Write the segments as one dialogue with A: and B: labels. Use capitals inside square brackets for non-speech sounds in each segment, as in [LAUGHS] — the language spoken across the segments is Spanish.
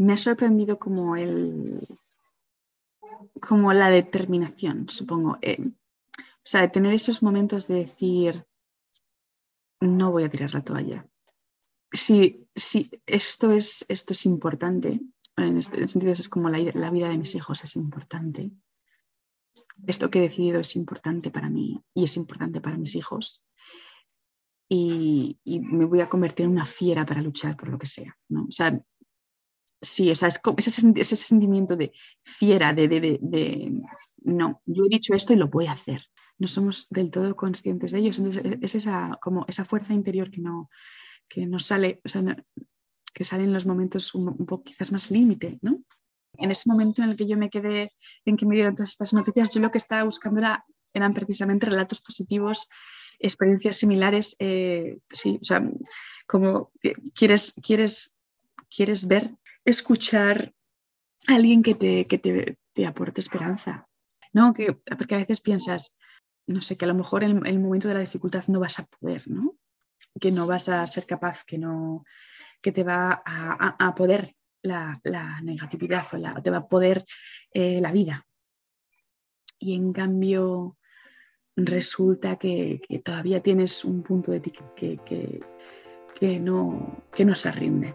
A: me ha sorprendido como el como la determinación, supongo. Eh, o sea, de tener esos momentos de decir, no voy a tirar la toalla. Si, si esto, es, esto es importante, en este sentido es como la, la vida de mis hijos es importante, esto que he decidido es importante para mí y es importante para mis hijos, y, me voy a convertir en una fiera para luchar por lo que sea. ¿no? O sea, sí, o sea, es ese, ese, sentimiento de fiera, de, de, de, no, yo he dicho esto y lo voy a hacer. No somos del todo conscientes de ello. es esa, como esa fuerza interior que no, que no sale, o sea, que sale en los momentos un, un poco quizás más límite, ¿no? En ese momento en el que yo me quedé, en que me dieron todas estas noticias, yo lo que estaba buscando era, eran precisamente relatos positivos experiencias similares, eh, sí, o sea, como quieres, quieres, quieres ver, escuchar a alguien que te, que te, te aporte esperanza, ¿no? Que, porque a veces piensas, no sé, que a lo mejor en el momento de la dificultad no vas a poder, ¿no? Que no vas a ser capaz, que no, que te va a, a, poder la, la, negatividad o la, te va a poder eh, la vida. Y en cambio, resulta que, todavía tienes un punto de ti que, no, que no se rinde.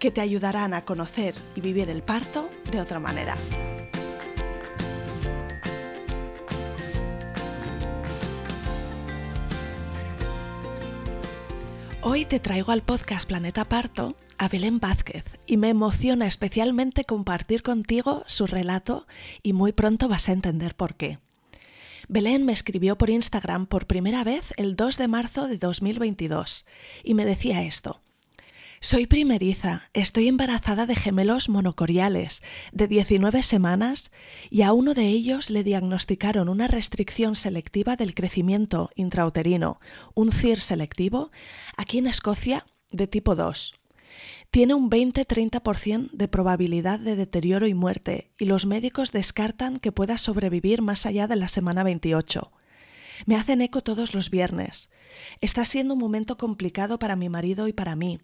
B: que te ayudarán a conocer y vivir el parto de otra manera. Hoy te traigo al podcast Planeta Parto a Belén Vázquez y me emociona especialmente compartir contigo su relato y muy pronto vas a entender por qué. Belén me escribió por Instagram por primera vez el 2 de marzo de 2022 y me decía esto. Soy primeriza, estoy embarazada de gemelos monocoriales de 19 semanas y a uno de ellos le diagnosticaron una restricción selectiva del crecimiento intrauterino, un CIR selectivo, aquí en Escocia de tipo 2. Tiene un 20-30% de probabilidad de deterioro y muerte y los médicos descartan que pueda sobrevivir más allá de la semana 28. Me hacen eco todos los viernes. Está siendo un momento complicado para mi marido y para mí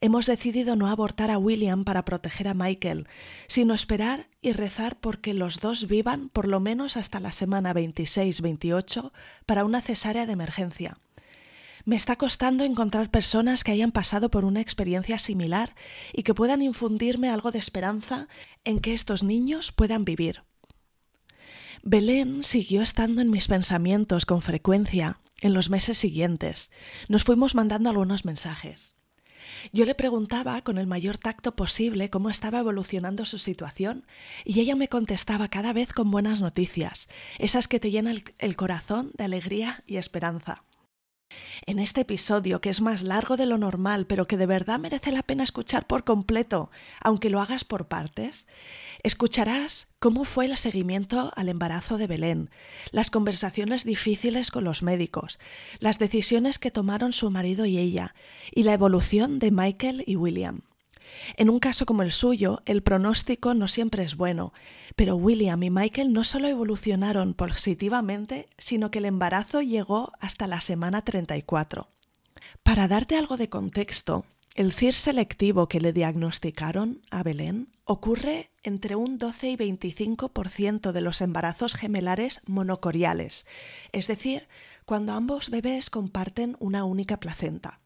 B: hemos decidido no abortar a William para proteger a Michael, sino esperar y rezar porque los dos vivan por lo menos hasta la semana 26-28 para una cesárea de emergencia. Me está costando encontrar personas que hayan pasado por una experiencia similar y que puedan infundirme algo de esperanza en que estos niños puedan vivir. Belén siguió estando en mis pensamientos con frecuencia en los meses siguientes. Nos fuimos mandando algunos mensajes. Yo le preguntaba con el mayor tacto posible cómo estaba evolucionando su situación y ella me contestaba cada vez con buenas noticias, esas que te llenan el, corazón de alegría y esperanza. En este episodio, que es más largo de lo normal, pero que de verdad merece la pena escuchar por completo, aunque lo hagas por partes, escucharás cómo fue el seguimiento al embarazo de Belén, las conversaciones difíciles con los médicos, las decisiones que tomaron su marido y ella, y la evolución de Michael y William. En un caso como el suyo, el pronóstico no siempre es bueno, pero William y Michael no solo evolucionaron positivamente, sino que el embarazo llegó hasta la semana 34. Para darte algo de contexto, el CIR selectivo que le diagnosticaron a Belén ocurre entre un 12 y 25% de los embarazos gemelares monocoriales, es decir, cuando ambos bebés comparten una única placenta.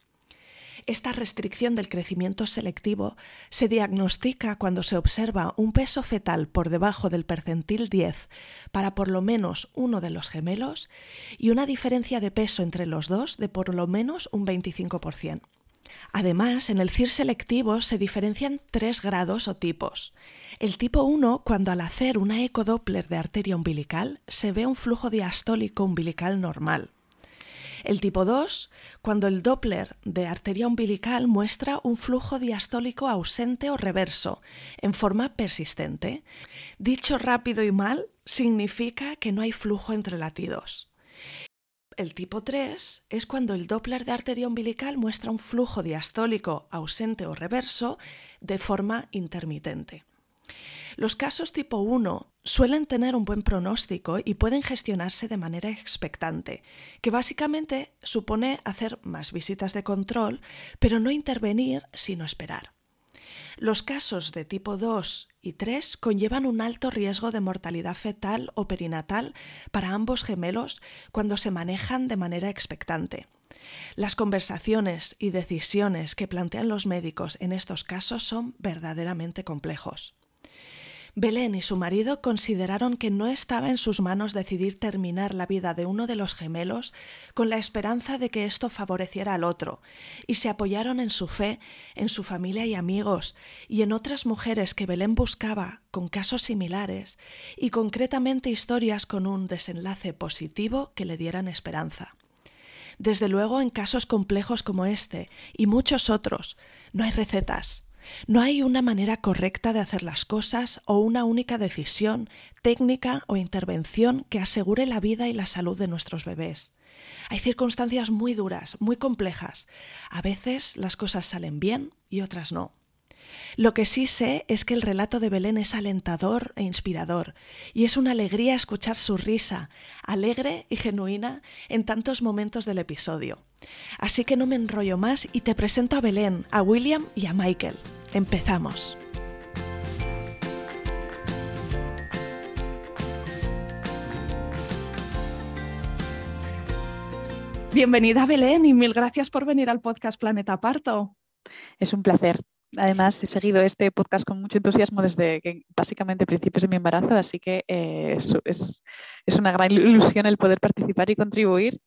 B: Esta restricción del crecimiento selectivo se diagnostica cuando se observa un peso fetal por debajo del percentil 10 para por lo menos uno de los gemelos y una diferencia de peso entre los dos de por lo menos un 25%. Además, en el CIR selectivo se diferencian tres grados o tipos. El tipo 1, cuando al hacer una ecodoppler de arteria umbilical se ve un flujo diastólico umbilical normal. El tipo 2, cuando el Doppler de arteria umbilical muestra un flujo diastólico ausente o reverso, en forma persistente. Dicho rápido y mal, significa que no hay flujo entre latidos. El tipo 3 es cuando el Doppler de arteria umbilical muestra un flujo diastólico ausente o reverso de forma intermitente. Los casos tipo 1 suelen tener un buen pronóstico y pueden gestionarse de manera expectante, que básicamente supone hacer más visitas de control, pero no intervenir sino esperar. Los casos de tipo 2 y 3 conllevan un alto riesgo de mortalidad fetal o perinatal para ambos gemelos cuando se manejan de manera expectante. Las conversaciones y decisiones que plantean los médicos en estos casos son verdaderamente complejos. Belén y su marido consideraron que no estaba en sus manos decidir terminar la vida de uno de los gemelos con la esperanza de que esto favoreciera al otro, y se apoyaron en su fe, en su familia y amigos, y en otras mujeres que Belén buscaba con casos similares, y concretamente historias con un desenlace positivo que le dieran esperanza. Desde luego, en casos complejos como este y muchos otros, no hay recetas, no hay una manera correcta de hacer las cosas o una única decisión, técnica o intervención que asegure la vida y la salud de nuestros bebés. Hay circunstancias muy duras, muy complejas. A veces las cosas salen bien y otras no. Lo que sí sé es que el relato de Belén es alentador e inspirador, y es una alegría escuchar su risa, alegre y genuina en tantos momentos del episodio. Así que no me enrollo más y te presento a Belén, a William y a Michael. Empezamos. Bienvenida Belén y mil gracias por venir al podcast Planeta Parto.
C: Es un placer. Además, he seguido este podcast con mucho entusiasmo desde que, básicamente principios de mi embarazo, así que eh, es, es, una gran ilusión el poder participar y contribuir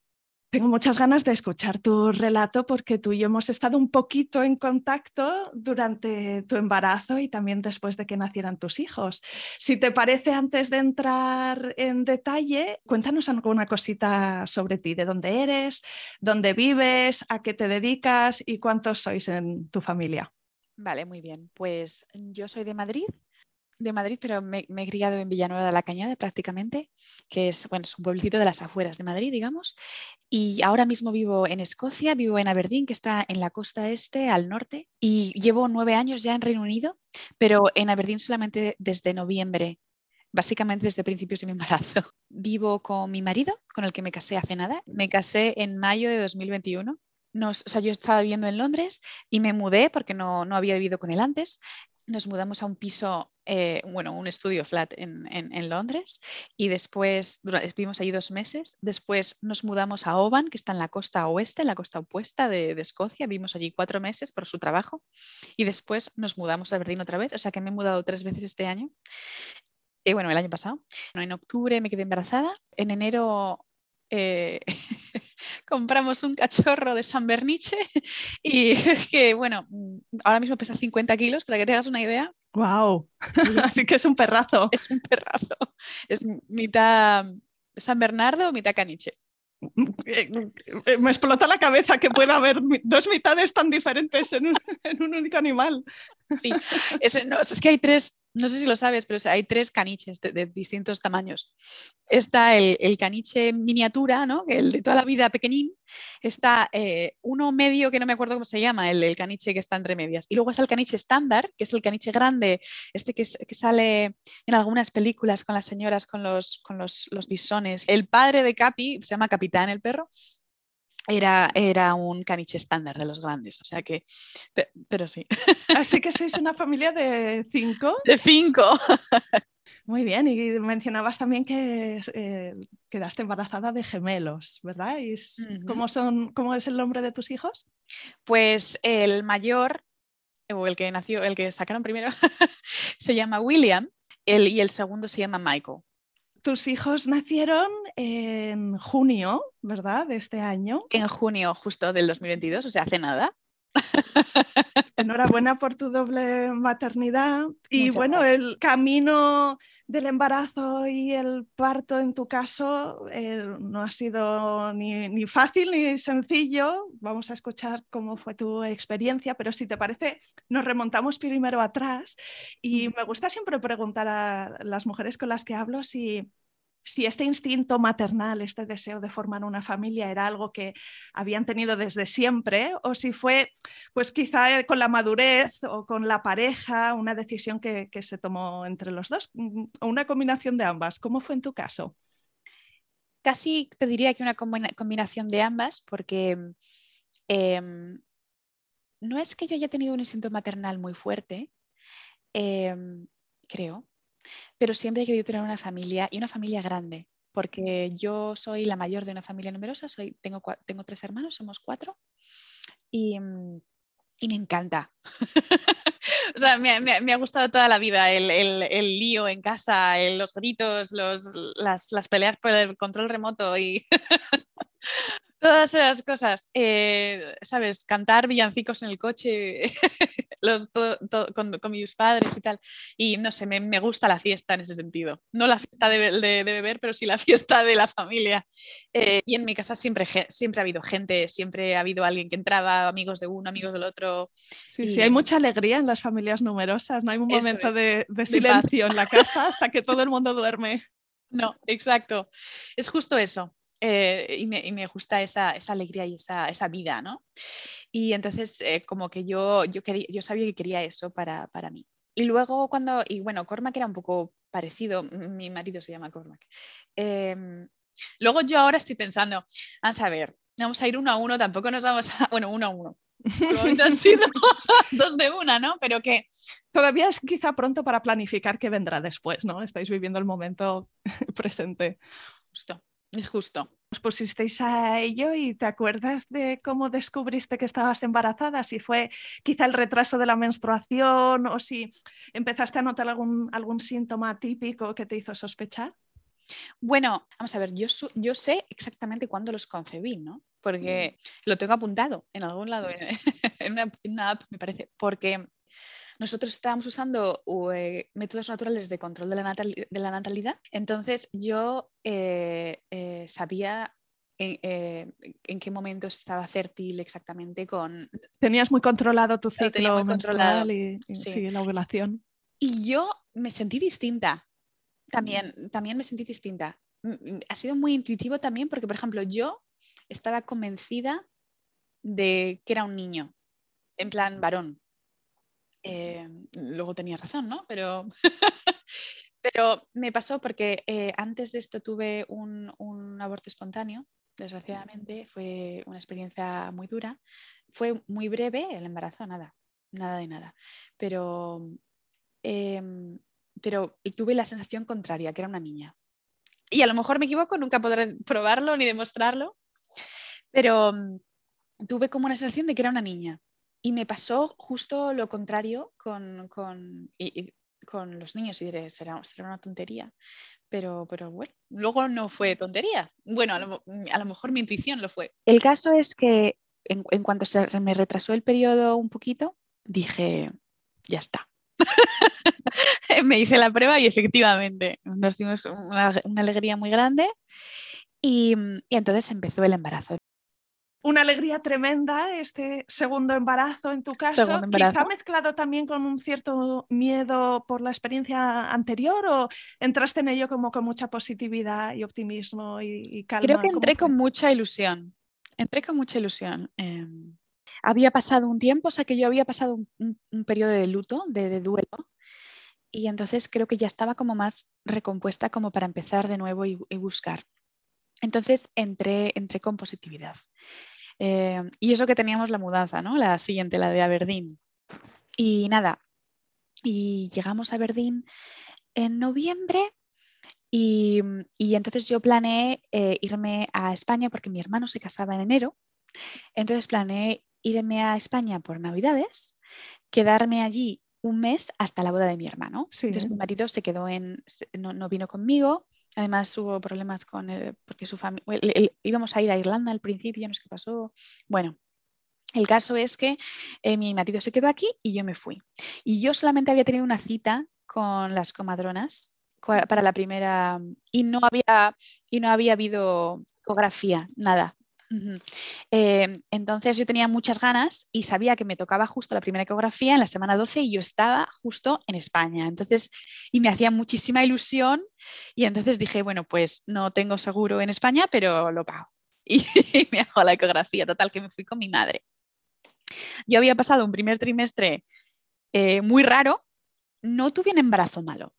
B: tengo muchas ganas de escuchar tu relato porque tú y yo hemos estado un poquito en contacto durante tu embarazo y también después de que nacieran tus hijos. Si te parece, antes de entrar en detalle, cuéntanos alguna cosita sobre ti, de dónde eres, dónde vives, a qué te dedicas y cuántos sois en tu familia.
C: Vale, muy bien. Pues yo soy de Madrid, de Madrid, pero me, he criado en Villanueva de la Cañada prácticamente, que es, bueno, es un pueblecito de las afueras de Madrid, digamos. Y ahora mismo vivo en Escocia, vivo en Aberdeen, que está en la costa este, al norte, y llevo nueve años ya en Reino Unido, pero en Aberdeen solamente desde noviembre, básicamente desde principios de mi embarazo. Vivo con mi marido, con el que me casé hace nada. Me casé en mayo de 2021 nos, o sea, yo estaba viviendo en Londres y me mudé porque no, no, había vivido con él antes nos mudamos a un piso, eh, bueno, un estudio flat en, Londres y después vivimos allí dos meses. Después nos mudamos a Oban, que está en la costa oeste, en la costa opuesta de, Escocia. Vivimos allí cuatro meses por su trabajo y después nos mudamos a Berlín otra vez. O sea que me he mudado tres veces este año. Y bueno, el año pasado. En octubre me quedé embarazada. En enero eh, [LAUGHS] compramos un cachorro de San Berniche y [LAUGHS] que, bueno, ahora mismo pesa 50 kilos, para que te hagas una idea.
B: ¡Wow! [LAUGHS] Así que es un perrazo.
C: Es un perrazo. Es mitad San Bernardo, mitad caniche.
B: Eh, me explota la cabeza que pueda haber dos mitades tan diferentes en un, único animal.
C: Sí, es que hay tres, no sé si lo sabes, pero hay tres caniches de, distintos tamaños. Está el, caniche miniatura, ¿no? el de toda la vida pequeñín. Está eh, uno medio, que no me acuerdo cómo se llama, el, caniche que está entre medias. Y luego está el caniche estándar, que es el caniche grande, este que, sale en algunas películas con las señoras, con los, con los, los bisones. El padre de Capi, se llama Capitán el perro, era, era un caniche estándar de los grandes, o sea que, pero, sí.
B: Así que sois una [LAUGHS] familia de cinco.
C: De cinco.
B: Muy bien, y mencionabas también que eh, quedaste embarazada de gemelos, ¿verdad? ¿Y ¿cómo, son, ¿Cómo es el nombre de tus hijos?
C: Pues el mayor, o el que nació, el que sacaron primero, [LAUGHS] se llama William el, y el segundo se llama Michael
B: tus hijos nacieron en junio, ¿verdad? De este año.
C: En junio justo del 2022, o sea, hace nada. [LAUGHS]
D: Enhorabuena por tu doble maternidad. Y bueno, el camino del embarazo y el parto en tu caso eh, no ha sido ni, ni, fácil ni sencillo. Vamos a escuchar cómo fue tu experiencia, pero si te parece, nos remontamos primero atrás. Y me gusta siempre preguntar a las mujeres con las que hablo si si este instinto maternal, este deseo de formar una familia era algo que habían tenido desde siempre o si fue, pues quizá con la madurez o con la pareja, una decisión que, se tomó entre los dos, mm, o una combinación de ambas. ¿Cómo fue en tu caso?
C: Casi te diría que una combinación de ambas, porque em, no es que yo haya tenido un instinto maternal muy fuerte, em, creo, pero siempre he querido tener una familia y una familia grande, porque yo soy la mayor de una familia numerosa, soy, tengo, tengo tres hermanos, somos cuatro, y, mm, me encanta. [LAUGHS] o sea, me, ha gustado toda la vida el, lío en casa, los gritos, las, las peleas por el control remoto y [LAUGHS] todas esas cosas, eh, ¿sabes? Cantar villancicos en el coche [LAUGHS] los, con, mis padres y tal. Y no sé, me, gusta la fiesta en ese sentido. No la fiesta de, beber, pero sí la [LAUGHS] fiesta de la familia. Eh, y en mi casa siempre, siempre ha habido gente, siempre ha habido alguien que entraba, amigos de uno, amigos del otro.
D: Sí, sí, hay mucha alegría en las familias numerosas, no hay un momento de, silencio en la casa hasta que todo el mundo duerme. [LAUGHS]
C: No, exacto. Es justo eso. Eh, y, me, gusta esa, alegría y esa, vida, ¿no? Y entonces eh, como que yo, yo, quería, yo sabía que quería eso para, mí. Y luego cuando, y bueno, Cormac era un poco parecido, mi marido se llama Cormac. Em, luego yo ahora estoy pensando, vamos a ver, vamos a ir uno a uno, tampoco nos vamos a, [LAUGHS] bueno, uno a uno. han sido [LAUGHS] dos de una, ¿no? Pero que...
D: Todavía es quizá pronto para planificar qué vendrá después, ¿no? Estáis viviendo el momento [LAUGHS] presente.
C: Justo. Es [LAUGHS] justo.
D: Os pusisteis a ello y te acuerdas de cómo descubriste que estabas embarazada, si fue quizá el retraso de la menstruación o si empezaste a notar algún, algún síntoma típico que te hizo sospechar.
C: Bueno, vamos a ver, yo, yo sé exactamente cuándo los concebí, ¿no? Porque mm. lo tengo apuntado en algún lado, [LAUGHS] en una app, me parece, porque nosotros estábamos usando eh, métodos naturales de control de la, natalidad. Entonces yo eh, eh, sabía en, qué momento estaba fértil exactamente con...
D: Tenías muy controlado tu ciclo menstrual y, la ovulación.
C: Y yo me sentí distinta. También, también me sentí distinta. Ha sido muy intuitivo también porque, por ejemplo, yo estaba convencida de que era un niño, en plan varón. Eh, luego tenía razón, ¿no? Pero, [LAUGHS] pero me pasó porque eh, antes de esto tuve un, aborto espontáneo, desgraciadamente, fue una experiencia muy dura. Fue muy breve el embarazo, nada, nada de nada. Pero, em, pero tuve la sensación contraria, que era una niña. Y a lo mejor me equivoco, nunca podré probarlo ni demostrarlo, pero mm, tuve como una sensación de que era una niña. Y me pasó justo lo contrario con, con, con los niños y diré, será, será una tontería. Pero, pero bueno, luego no fue tontería. Bueno, a lo, mejor mi intuición lo fue. El caso es que en, en cuanto se me retrasó el periodo un poquito, dije, ya está. [LAUGHS] me hice la prueba y efectivamente nos dimos una, una alegría muy grande y, y, entonces empezó el embarazo
D: una alegría tremenda este segundo embarazo en tu caso, quizá mezclado también con un cierto miedo por la experiencia anterior o entraste en ello como con mucha positividad y optimismo y, calma.
C: Creo que entré con mucha ilusión, entré con mucha ilusión. Em, había pasado un tiempo, o sea que yo había pasado un, periodo de luto, de, duelo, y entonces creo que ya estaba como más recompuesta como para empezar de nuevo y, buscar. Entonces entré, entré con positividad. Eh, y eso que teníamos la mudanza, ¿no? La siguiente, la de Aberdeen. Y nada, y llegamos a Aberdeen en noviembre y, entonces yo planeé eh, irme a España porque mi hermano se casaba en enero. Entonces planeé irme a España por Navidades, quedarme allí un mes hasta la boda de mi hermano. Entonces mi marido se quedó en, no, no vino conmigo Además hubo problemas con él, porque su familia, íbamos a ir a Irlanda al principio, no sé qué pasó. Bueno,
A: El caso es que eh, mi marido se quedó aquí y yo me fui. Y yo solamente había tenido una cita con las comadronas para la primera y no había, y no había habido ecografía, nada. Eh, entonces yo tenía muchas ganas y sabía que me tocaba justo la primera ecografía en la semana 12 y yo estaba justo en España. Entonces, y me hacía muchísima ilusión y entonces dije, bueno, pues no tengo seguro en España, pero lo pago. [LAUGHS] Y, me hago la ecografía, total, que me fui con mi madre. Yo había pasado un primer trimestre eh, muy raro, no tuve un embarazo malo,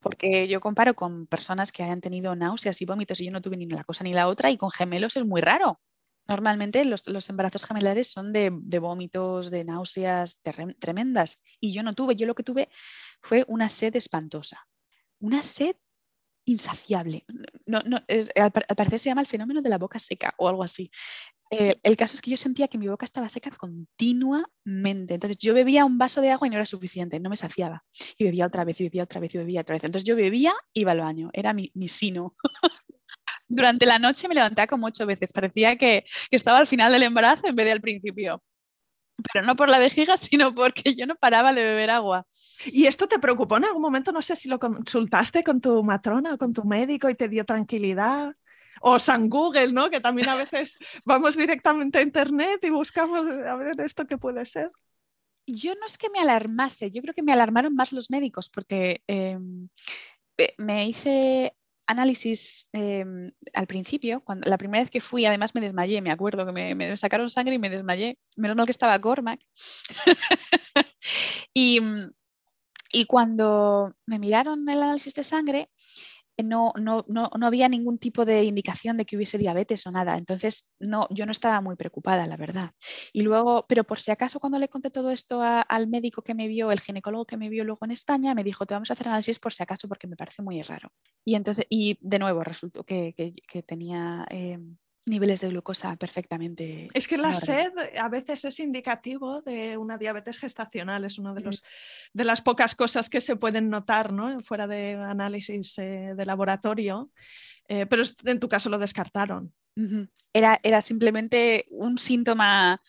A: porque yo comparo con personas que hayan tenido náuseas y vómitos y yo no tuve ni la cosa ni la otra y con gemelos es muy raro. Normalmente los, embarazos gemelares son de, vómitos, de náuseas tremendas y yo no tuve, yo lo que tuve fue una sed espantosa, una sed insaciable. No, no, al, parecer se llama el fenómeno de la boca seca o algo así. Eh, el caso es que yo sentía que mi boca estaba seca continuamente. Entonces yo bebía un vaso de agua y no era suficiente, no me saciaba. Y bebía otra vez, y bebía otra vez, y bebía otra vez. Entonces yo bebía, iba al baño, era mi sino. Durante la noche me levantaba como ocho veces. Parecía que, estaba al final del embarazo en vez de al principio pero no por la vejiga, [LAUGHS] sino porque yo no paraba de beber agua.
D: ¿Y esto te preocupó en algún momento? No sé si lo consultaste con tu matrona o con tu médico y te dio tranquilidad. O San Google, ¿no? Que también a veces [LAUGHS] vamos directamente a Internet y buscamos a ver esto qué puede ser.
A: Yo no es que me alarmase, yo creo que me alarmaron más los médicos porque em, me hice análisis em, al principio, cuando, la primera vez que fui, además me desmayé, me acuerdo que me, sacaron sangre y me desmayé. Menos mal que estaba Cormac. [LAUGHS] y cuando me miraron el análisis de sangre, no, no, no, no, había ningún tipo de indicación de que hubiese diabetes o nada. Entonces, no, yo no estaba muy preocupada, la verdad. Y luego, pero por si acaso, cuando le conté todo esto al médico que me vio, el ginecólogo que me vio luego en España, me dijo, te vamos a hacer análisis por si acaso porque me parece muy raro. Y entonces, y de nuevo, resultó que, que, tenía em, niveles de glucosa perfectamente.
D: Es que la sed a veces es indicativo de una diabetes gestacional, es una de, los, de las pocas cosas que se pueden notar ¿no? fuera de análisis eh, de laboratorio, eh, pero en tu caso lo descartaron.
A: era, era simplemente un síntoma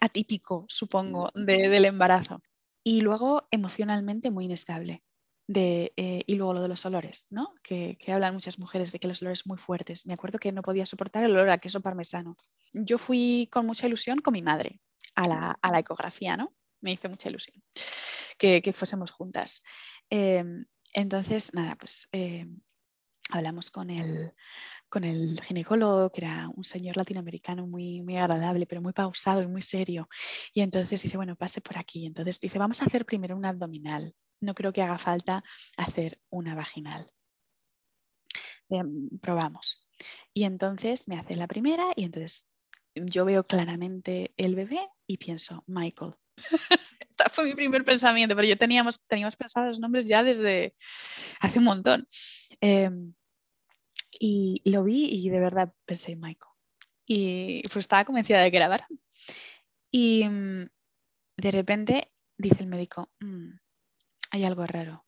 A: atípico, supongo, del embarazo. Y luego emocionalmente muy inestable. Eh, y luego lo de los olores, ¿no? Que, hablan muchas mujeres de que los olores muy fuertes. Me acuerdo que no podía soportar el olor a queso parmesano. Yo fui con mucha ilusión con mi madre a la, ecografía, ¿no? Me hizo mucha ilusión que, fuésemos juntas. Em, entonces, nada, pues em, hablamos con el, con el ginecólogo, que era un señor latinoamericano muy, muy agradable, pero muy pausado y muy serio. Y entonces dice, bueno, pase por aquí. Entonces dice, vamos a hacer primero un abdominal no creo que haga falta hacer una vaginal. Em, probamos. Y entonces me hace la primera y entonces yo veo claramente el bebé y pienso, Michael. [LAUGHS] Este fue mi primer pensamiento, pero yo teníamos, teníamos pensados los nombres ya desde hace un montón. Em, y lo vi y de verdad pensé, Michael. Y pues estaba convencida de que era varón. Y mm, de repente dice el médico, mm, hay algo raro.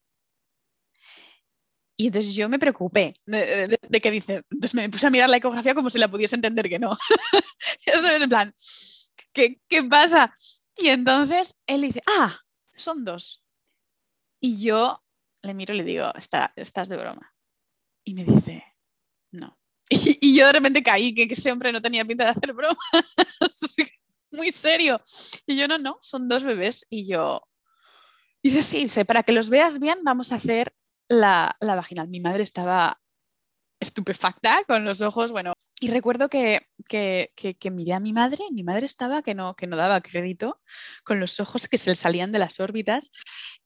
A: Y entonces yo me preocupé de, qué dice. Entonces me puse a mirar la ecografía como si la pudiese entender que no. [LAUGHS] en plan, ¿qué, pasa? Y entonces él dice, ah, son dos. Y yo le miro y le digo, Está, estás de broma. Y me dice, no. [LAUGHS] Y, yo de repente caí, que, ese hombre no tenía pinta de hacer broma. [LAUGHS] Muy serio. Y yo, no, no, son dos bebés. Y yo, Dice, sí, dice, para que los veas bien, vamos a hacer la, la vaginal. Mi madre estaba estupefacta con los ojos, bueno, y recuerdo que, que, que, miré a mi madre, mi madre estaba que no, que no daba crédito, con los ojos que se le salían de las órbitas,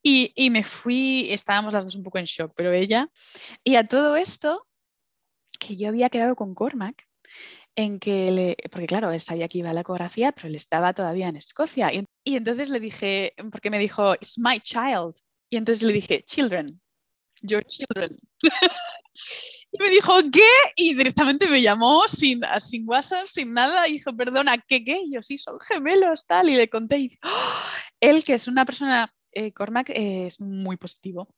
A: y, y, me fui, estábamos las dos un poco en shock, pero ella, y a todo esto, que yo había quedado con Cormac, en que, le, porque claro, él sabía que iba a la ecografía, pero él estaba todavía en Escocia. Y, y, entonces le dije, porque me dijo, it's my child. Y entonces le dije, children, your children. [LAUGHS] y me dijo, ¿qué? Y directamente me llamó sin, sin WhatsApp, sin nada, y dijo, perdona, ¿qué qué? Y yo, sí, son gemelos, tal. Y le conté, y ¡Oh! él, que es una persona, eh, Cormac, es muy positivo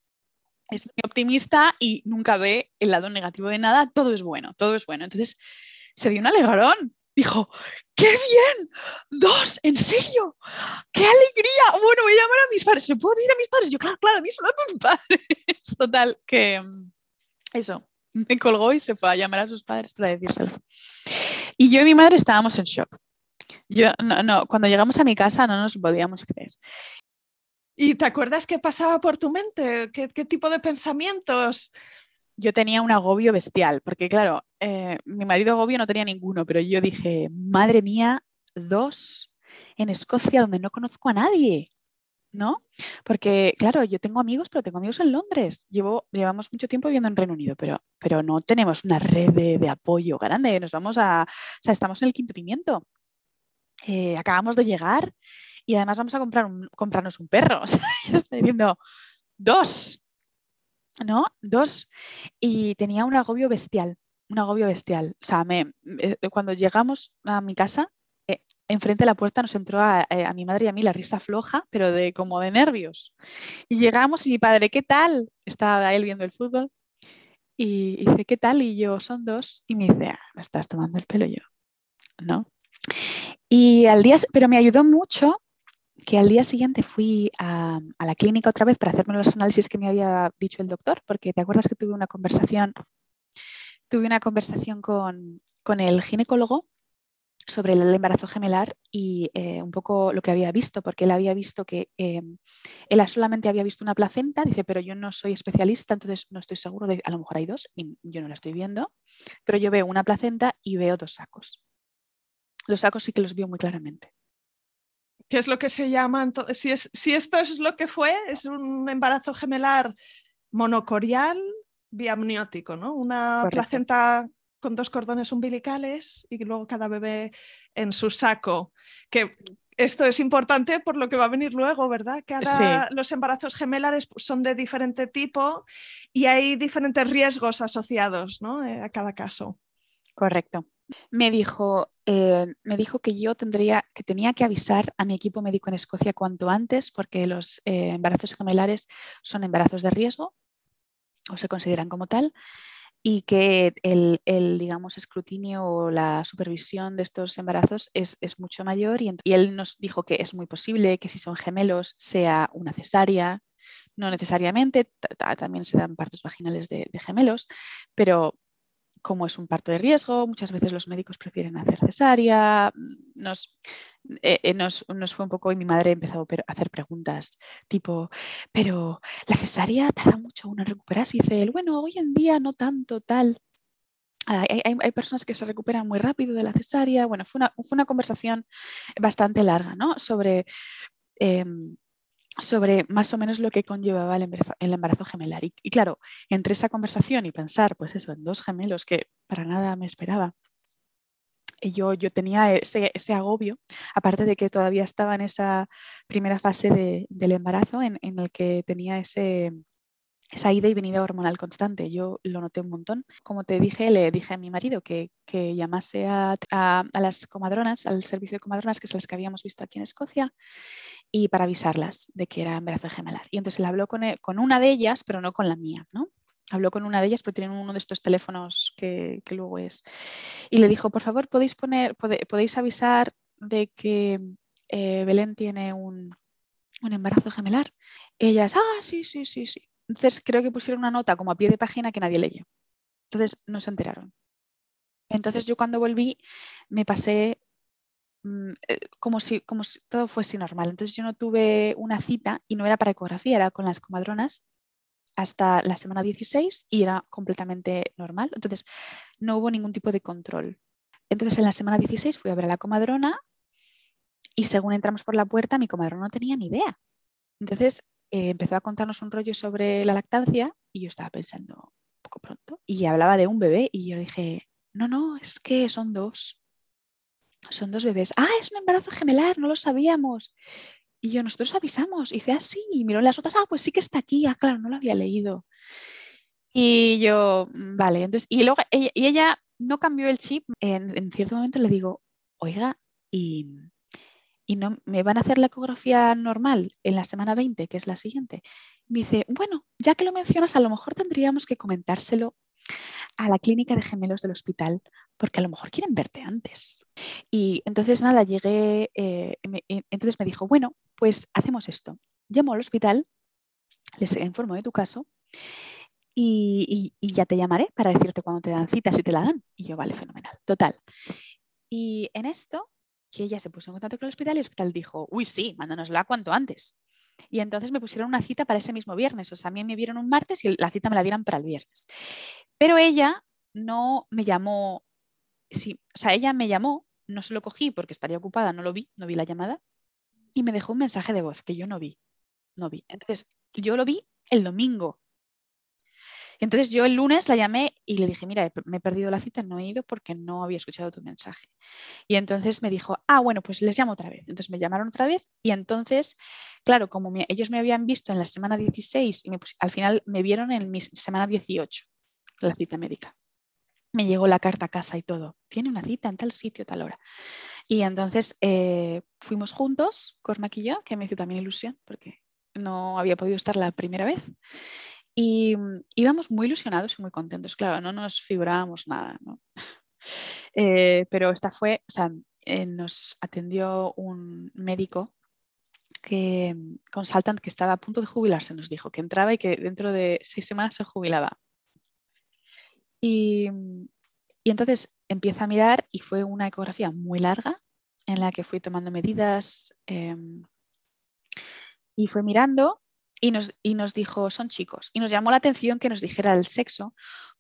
A: es muy optimista y nunca ve el lado negativo de nada, todo es bueno, todo es bueno. Entonces, se dio un alegrón. dijo, ¡qué bien! ¡Dos! ¿En serio? ¡Qué alegría! Bueno, voy a llamar a mis padres. ¿Se puedo ir a mis padres? Yo, claro, claro, díselo a tus [LAUGHS] padres. Total, que mm, eso, me colgó y se fue a llamar a sus padres para decírselo. Y yo y mi madre estábamos en shock. Yo, no, no, cuando llegamos a mi casa no nos podíamos creer.
D: ¿Y te acuerdas qué pasaba por tu mente? ¿Qué, qué tipo de pensamientos?
A: Yo tenía un agobio bestial, porque claro, eh, mi marido agobio no tenía ninguno, pero yo dije, madre mía, dos en Escocia donde no conozco a nadie, ¿no? Porque claro, yo tengo amigos, pero tengo amigos en Londres. Llevamos mucho tiempo viviendo en Reino Unido, pero, pero no tenemos una red de, apoyo grande. Nos vamos a, o sea, estamos en el quinto pimiento. Eh, acabamos de llegar y además vamos a comprar un, comprarnos un perro. [LAUGHS] Yo estoy diciendo, dos, ¿no? Dos, y tenía un agobio bestial, un agobio bestial. O sea, me, eh, cuando llegamos a mi casa, eh, enfrente de la puerta nos entró eh, a, mi madre y a mí la risa floja, pero de como de nervios. Y llegamos y mi padre, ¿qué tal? Estaba él viendo el fútbol. Y, dice, ¿qué tal? Y yo, son dos. Y me dice, ah, me estás tomando el pelo yo. ¿No? Y al día, pero me ayudó mucho que al día siguiente fui a, la clínica otra vez para hacerme los análisis que me había dicho el doctor, porque te acuerdas que tuve una conversación, tuve una conversación con, el ginecólogo sobre el embarazo gemelar y eh, un poco lo que había visto, porque él había visto que eh, él solamente había visto una placenta, dice, pero yo no soy especialista, entonces no estoy seguro de, a lo mejor hay dos y yo no la estoy viendo, pero yo veo una placenta y veo dos sacos. Los sacos sí que los veo muy claramente.
D: ¿Qué es lo que se llama? Si, es, si esto es lo que fue, es un embarazo gemelar monocorial biamniótico, ¿no? Una placenta con dos cordones umbilicales y luego cada bebé en su saco. Que esto es importante por lo que va a venir luego, ¿verdad? Que los embarazos gemelares son de diferente tipo y hay diferentes riesgos asociados ¿no? Eh, a cada caso.
A: Correcto me dijo, eh, me dijo que yo tendría, que tenía que avisar a mi equipo médico en Escocia cuanto antes porque los eh, embarazos gemelares son embarazos de riesgo o se consideran como tal y que el, digamos, escrutinio o la supervisión de estos embarazos es, mucho mayor y, él nos dijo que es muy posible que si son gemelos sea una cesárea, no necesariamente, también se dan partos vaginales de gemelos, pero como es un parto de riesgo, muchas veces los médicos prefieren hacer cesárea. Nos, eh, eh, nos, fue un poco y mi madre empezó a hacer preguntas tipo, pero la cesárea tarda mucho uno en recuperarse. Y dice él, bueno, hoy en día no tanto, tal. Hay, hay, personas que se recuperan muy rápido de la cesárea. Bueno, fue una, fue una conversación bastante larga ¿no? sobre em, sobre más o menos lo que conllevaba el embarazo, gemelar. Y, claro, entre esa conversación y pensar, pues eso, en dos gemelos que para nada me esperaba, yo, yo tenía ese, agobio, aparte de que todavía estaba en esa primera fase del embarazo en, en el que tenía ese, esa ida y venida hormonal constante. Yo lo noté un montón. Como te dije, le dije a mi marido que, llamase a, las comadronas, al servicio de comadronas, que es las que habíamos visto aquí en Escocia, y para avisarlas de que era embarazo gemelar. Y entonces él habló con, con una de ellas, pero no con la mía, ¿no? Habló con una de ellas porque tienen uno de estos teléfonos que, luego es. Y le dijo, por favor, podéis poner, podéis avisar de que eh, Belén tiene un, un embarazo gemelar. Ellas, ah, sí, sí, sí, sí. Entonces creo que pusieron una nota como a pie de página que nadie leyó. Entonces no se enteraron. Entonces yo cuando volví me pasé mm, eh, como, si, como si todo fuese normal. Entonces yo no tuve una cita y no era para ecografía, era con las comadronas hasta la semana 16 y era completamente normal. Entonces no hubo ningún tipo de control. Entonces en la semana 16 fui a ver a la comadrona y según entramos por la puerta mi comadrona no tenía ni idea. Entonces eh, empezó a contarnos un rollo sobre la lactancia y yo estaba pensando un poco pronto y hablaba de un bebé y yo dije, no, no, es que son dos. Son dos bebés. Ah, es un embarazo gemelar, no lo sabíamos. Y yo, nosotros avisamos. Y dice, ah. Y miró las otras, ah, pues sí que está aquí. Ah, claro, no lo había leído. Y yo, mm, vale. Entonces, y luego ella, y ella no cambió el chip. En, en cierto momento le digo, oiga, y y no me van a hacer la ecografía normal en la semana 20, que es la siguiente. Me dice, bueno, ya que lo mencionas, a lo mejor tendríamos que comentárselo a la clínica de gemelos del hospital porque a lo mejor quieren verte antes. Y entonces nada, llegué, eh, entonces me dijo, bueno, pues hacemos esto. Llamo al hospital, les informo de tu caso y, ya te llamaré para decirte cuándo te dan citas si te la dan. Y yo, vale, fenomenal. Total. Y en esto, que ella se puso en contacto con el hospital y el hospital dijo, uy, sí, mándanosla cuanto antes. Y entonces me pusieron una cita para ese mismo viernes. O sea, a mí me vieron un martes y la cita me la dieron para el viernes. Pero ella no me llamó, sí, o sea, ella me llamó, no se lo cogí porque estaría ocupada, no lo vi, no vi la llamada, y me dejó un mensaje de voz que yo no vi, no vi. Entonces, yo lo vi el domingo. Entonces yo el lunes la llamé y le dije, mira, me he perdido la cita, no he ido porque no había escuchado tu mensaje. Y entonces me dijo, ah, bueno, pues les llamo otra vez. Entonces me llamaron otra vez y entonces, claro, como ellos me habían visto en la semana 16 y al final me vieron en mi semana 18, la cita médica me llegó la carta a casa y todo. Tiene una cita en tal sitio, tal hora. Y entonces eh, fuimos juntos, Cormac y que me hizo también ilusión porque no había podido estar la primera vez. Y mm, íbamos muy ilusionados y muy contentos. Claro, no nos figurábamos nada, [LAUGHS] eh, pero esta fue, o sea, eh, nos atendió un médico que mm, consultant que estaba a punto de jubilarse, nos dijo que entraba y que dentro de seis semanas se jubilaba. Y, entonces empieza a mirar y fue una ecografía muy larga en la que fui tomando medidas em, y fue mirando y nos, y nos dijo, son chicos. Y nos llamó la atención que nos dijera el sexo,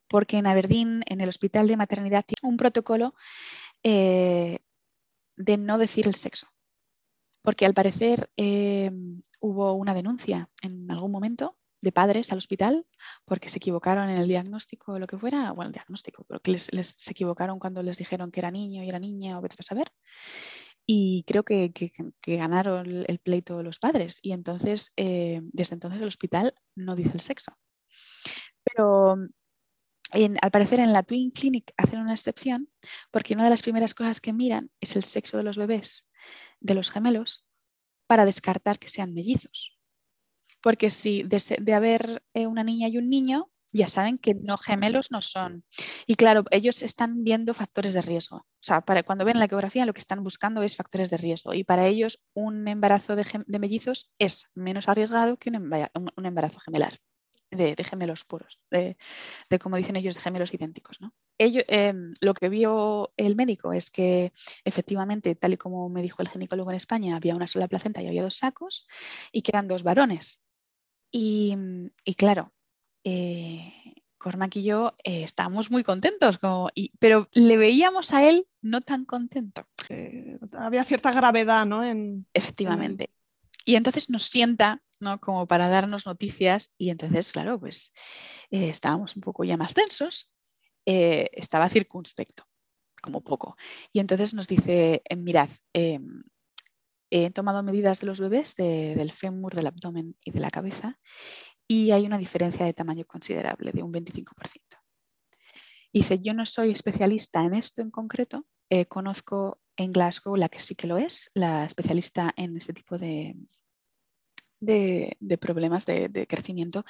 A: porque en Aberdeen, en el hospital de maternidad, tiene un protocolo eh, de no decir el sexo. Porque al parecer em, hubo una denuncia en algún momento de padres al hospital porque se equivocaron en el diagnóstico o lo que fuera, bueno, el diagnóstico, pero que les, se equivocaron cuando les dijeron que era niño y era niña o vete a saber. Y creo que, ganaron el pleito los padres y entonces, eh, desde entonces el hospital no dice el sexo. Pero al parecer en la Twin Clinic hacen una excepción porque una de las primeras cosas que miran es el sexo de los bebés, de los gemelos, para descartar que sean mellizos porque si de, haber eh, una niña y un niño, ya saben que no gemelos no son. Y claro, ellos están viendo factores de riesgo. O sea, para cuando ven la ecografía lo que están buscando es factores de riesgo. Y para ellos un embarazo de, mellizos es menos arriesgado que un, embarazo gemelar. De, gemelos puros, de, como dicen ellos, de gemelos idénticos. ¿no? Em, lo que vio el médico es que efectivamente, tal y como me dijo el ginecólogo en España, había una sola placenta y había dos sacos y que eran dos varones. Y, claro, eh, Cormac y yo eh, estábamos muy contentos, pero le veíamos a él no tan contento.
D: Eh, había cierta gravedad, ¿no?
A: Efectivamente. Y entonces nos sienta, ¿no? Como para darnos noticias y entonces, claro, pues estábamos un poco ya más tensos. estaba circunspecto, como poco. Y entonces nos dice, mirad, em, he tomado medidas de los bebés del fémur, del abdomen y de la cabeza y hay una diferencia de tamaño considerable, de un 25%. Dice, yo no soy especialista en esto en concreto, eh, conozco en Glasgow la que sí que lo es, la especialista en este tipo de, de, problemas de, crecimiento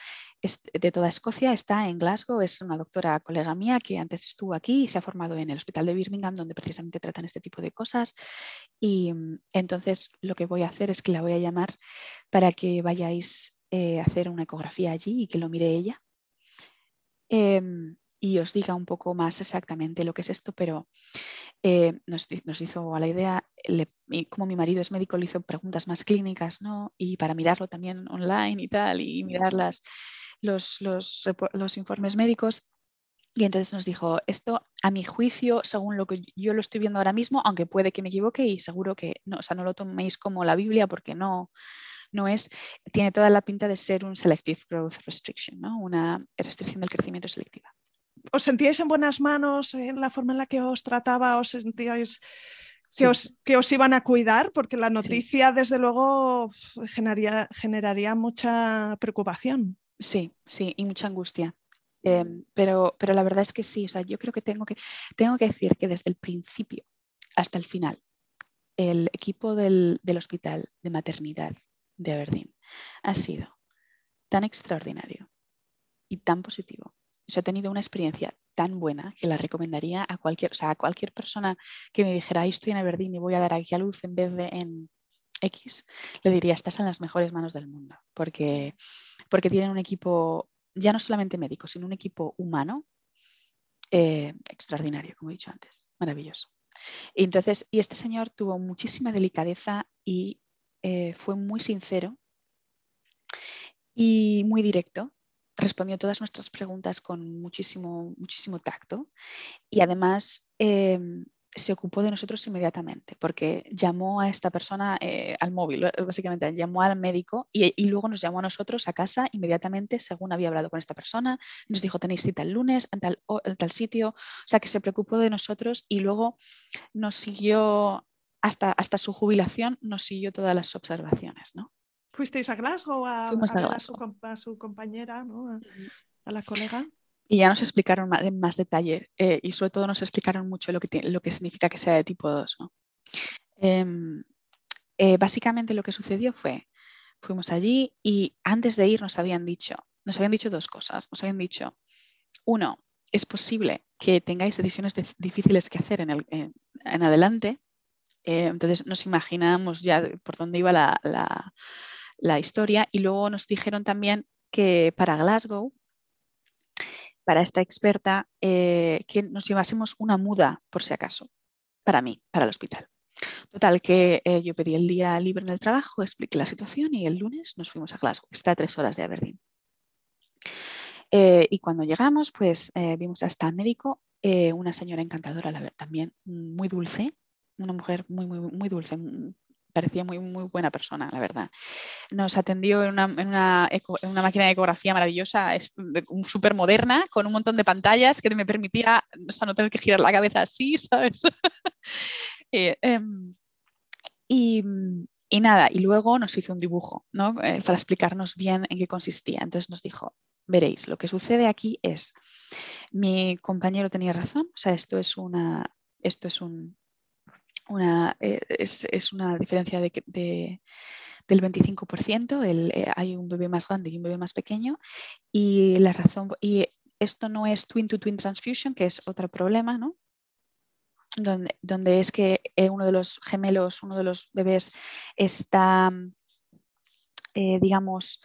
A: de toda Escocia. Está en Glasgow, es una doctora colega mía que antes estuvo aquí y se ha formado en el Hospital de Birmingham, donde precisamente tratan este tipo de cosas. Y mm, entonces lo que voy a hacer es que la voy a llamar para que vayáis eh, hacer una ecografía allí y que lo mire ella. Em, y os diga un poco más exactamente lo que es esto, pero eh, nos, hizo a la idea, como mi marido es médico, le hizo preguntas más clínicas, ¿no? Y para mirarlo también online y tal, y mirar las, los, los, informes médicos. Y entonces nos dijo, esto a mi juicio, según lo que yo lo estoy viendo ahora mismo, aunque puede que me equivoque y seguro que no, o sea, no lo toméis como la Biblia porque no, no es, tiene toda la pinta de ser un selective growth restriction, ¿no? una restricción del crecimiento selectiva.
D: ¿Os sentíais en buenas manos en la forma en la que os trataba? ¿Os sentíais que, os, que os iban a cuidar? Porque la noticia, desde luego, generaría, generaría mucha preocupación.
A: Sí, sí, y mucha angustia. Em, pero, pero la verdad es que sí, o sea, yo creo que tengo, que tengo que decir que desde el principio hasta el final, el equipo del, del hospital de maternidad de Aberdeen. Ha sido tan extraordinario y tan positivo. He tenido una experiencia tan buena que la recomendaría a cualquier, a cualquier persona que me dijera, estoy en Aberdeen y voy a dar aquí a luz en vez de en X, le diría, estás en las mejores manos del mundo, porque, porque tienen un equipo, ya no solamente médico, sino un equipo humano eh, extraordinario, como he dicho antes, maravilloso. Y entonces, y este señor tuvo muchísima delicadeza y eh, fue muy sincero y muy directo. Respondió todas nuestras preguntas con muchísimo, muchísimo tacto y además em, se ocupó de nosotros inmediatamente, porque llamó a esta persona eh, al móvil, eh, básicamente llamó al médico y, luego nos llamó a nosotros a casa inmediatamente según había hablado con esta persona, nos dijo tenéis cita el lunes en tal, tal sitio, o sea que se preocupó de nosotros y luego nos siguió hasta, hasta su jubilación, nos siguió todas las observaciones. ¿no?
D: ¿Fuisteis a Glasgow a, a, Su, compañera, a la colega?
A: Y ya nos explicaron más, en más detalle eh, y sobre todo nos explicaron mucho lo que, lo que significa que sea de tipo 2. Em, eh, básicamente lo que sucedió fue, fuimos allí y antes de ir nos habían dicho, nos habían dicho dos cosas. Nos habían dicho, uno, es posible que tengáis decisiones difíciles que hacer en, el, en, adelante. Eh, entonces nos imaginamos ya por dónde iba la, historia y luego nos dijeron también que para Glasgow para esta experta eh, que nos llevásemos una muda, por si acaso, para mí, para el hospital. Total, que eh, yo pedí el día libre en el trabajo, expliqué la situación y el lunes nos fuimos a Glasgow, está a tres horas de Aberdeen. Y cuando llegamos, pues vimos a esta médico, una señora encantadora, la también muy dulce, una mujer muy, muy, muy dulce, parecía muy, muy buena persona, la verdad. Nos atendió en una, en una, máquina de ecografía maravillosa, súper moderna, con un montón de pantallas que me permitía o no tener que girar la cabeza así, [LAUGHS] ¿sabes? Eh, em, y, y, nada, y luego nos hizo un dibujo ¿no? Eh, para explicarnos bien en qué consistía. Entonces nos dijo, veréis, lo que sucede aquí es, mi compañero tenía razón, o sea, esto es, una, esto es un, una, eh, es, una diferencia de, del 25%, el, eh, hay un bebé más grande y un bebé más pequeño y la razón y esto no es twin to twin transfusion, que es otro problema, ¿no? Donde, donde es que eh, uno de los gemelos, uno de los bebés está, digamos,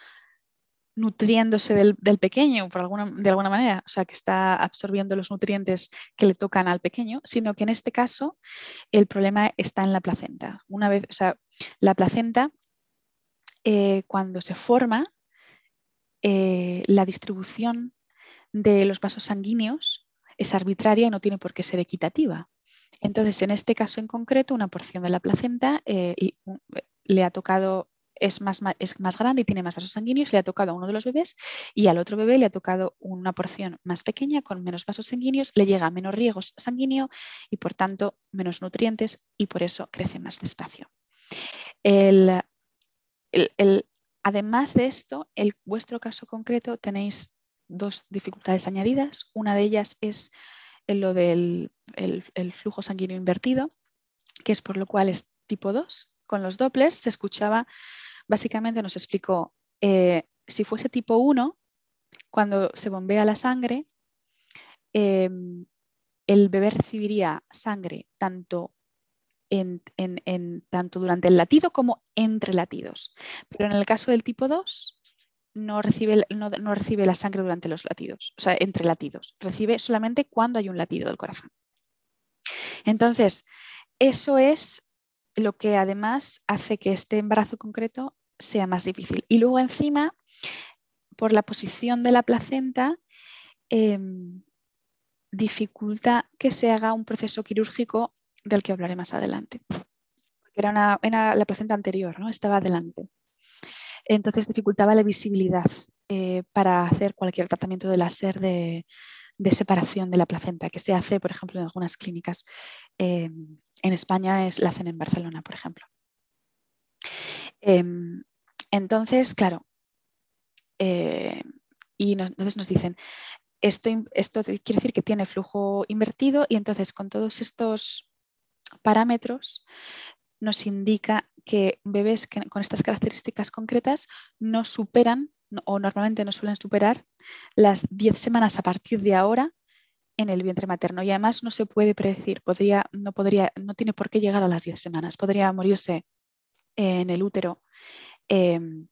A: nutriéndose del, pequeño por alguna, de alguna manera, o sea, que está absorbiendo los nutrientes que le tocan al pequeño, sino que en este caso el problema está en la placenta. Una vez, o sea, la placenta, eh, cuando se forma, eh, la distribución de los vasos sanguíneos es arbitraria y no tiene por qué ser equitativa. Entonces, en este caso en concreto, una porción de la placenta eh, le ha tocado es más, es más grande y tiene más vasos sanguíneos, le ha tocado a uno de los bebés y al otro bebé le ha tocado una porción más pequeña con menos vasos sanguíneos, le llega menos riego sanguíneo y por tanto menos nutrientes y por eso crece más despacio. además de esto, en vuestro caso concreto tenéis dos dificultades añadidas. Una de ellas es lo del el flujo sanguíneo invertido, que es por lo cual es tipo 2. Con los Dopplers se escuchaba básicamente nos explicó, eh, si fuese tipo 1, cuando se bombea la sangre, em, el bebé recibiría sangre tanto, en, tanto durante el latido como entre latidos. Pero en el caso del tipo 2, no recibe, no, recibe la sangre durante los latidos, o sea, entre latidos. Recibe solamente cuando hay un latido del corazón. Entonces, eso es lo que además hace que este embarazo concreto sea más difícil. Y luego encima, por la posición de la placenta, em, dificulta que se haga un proceso quirúrgico del que hablaré más adelante. Era, una, la placenta anterior, ¿no? estaba adelante. Entonces dificultaba la visibilidad eh, para hacer cualquier tratamiento de láser de, de separación de la placenta, que se hace, por ejemplo, en algunas clínicas. Em, en España es, la hacen en Barcelona, por ejemplo. Em, entonces, claro, eh, y entonces nos dicen, esto, esto quiere decir que tiene flujo invertido y entonces con todos estos parámetros nos indica que bebés con estas características concretas no superan o normalmente no suelen superar las 10 semanas a partir de ahora en el vientre materno y además no se puede predecir, podría, no, podría, no tiene por qué llegar a las 10 semanas, podría morirse en el útero em,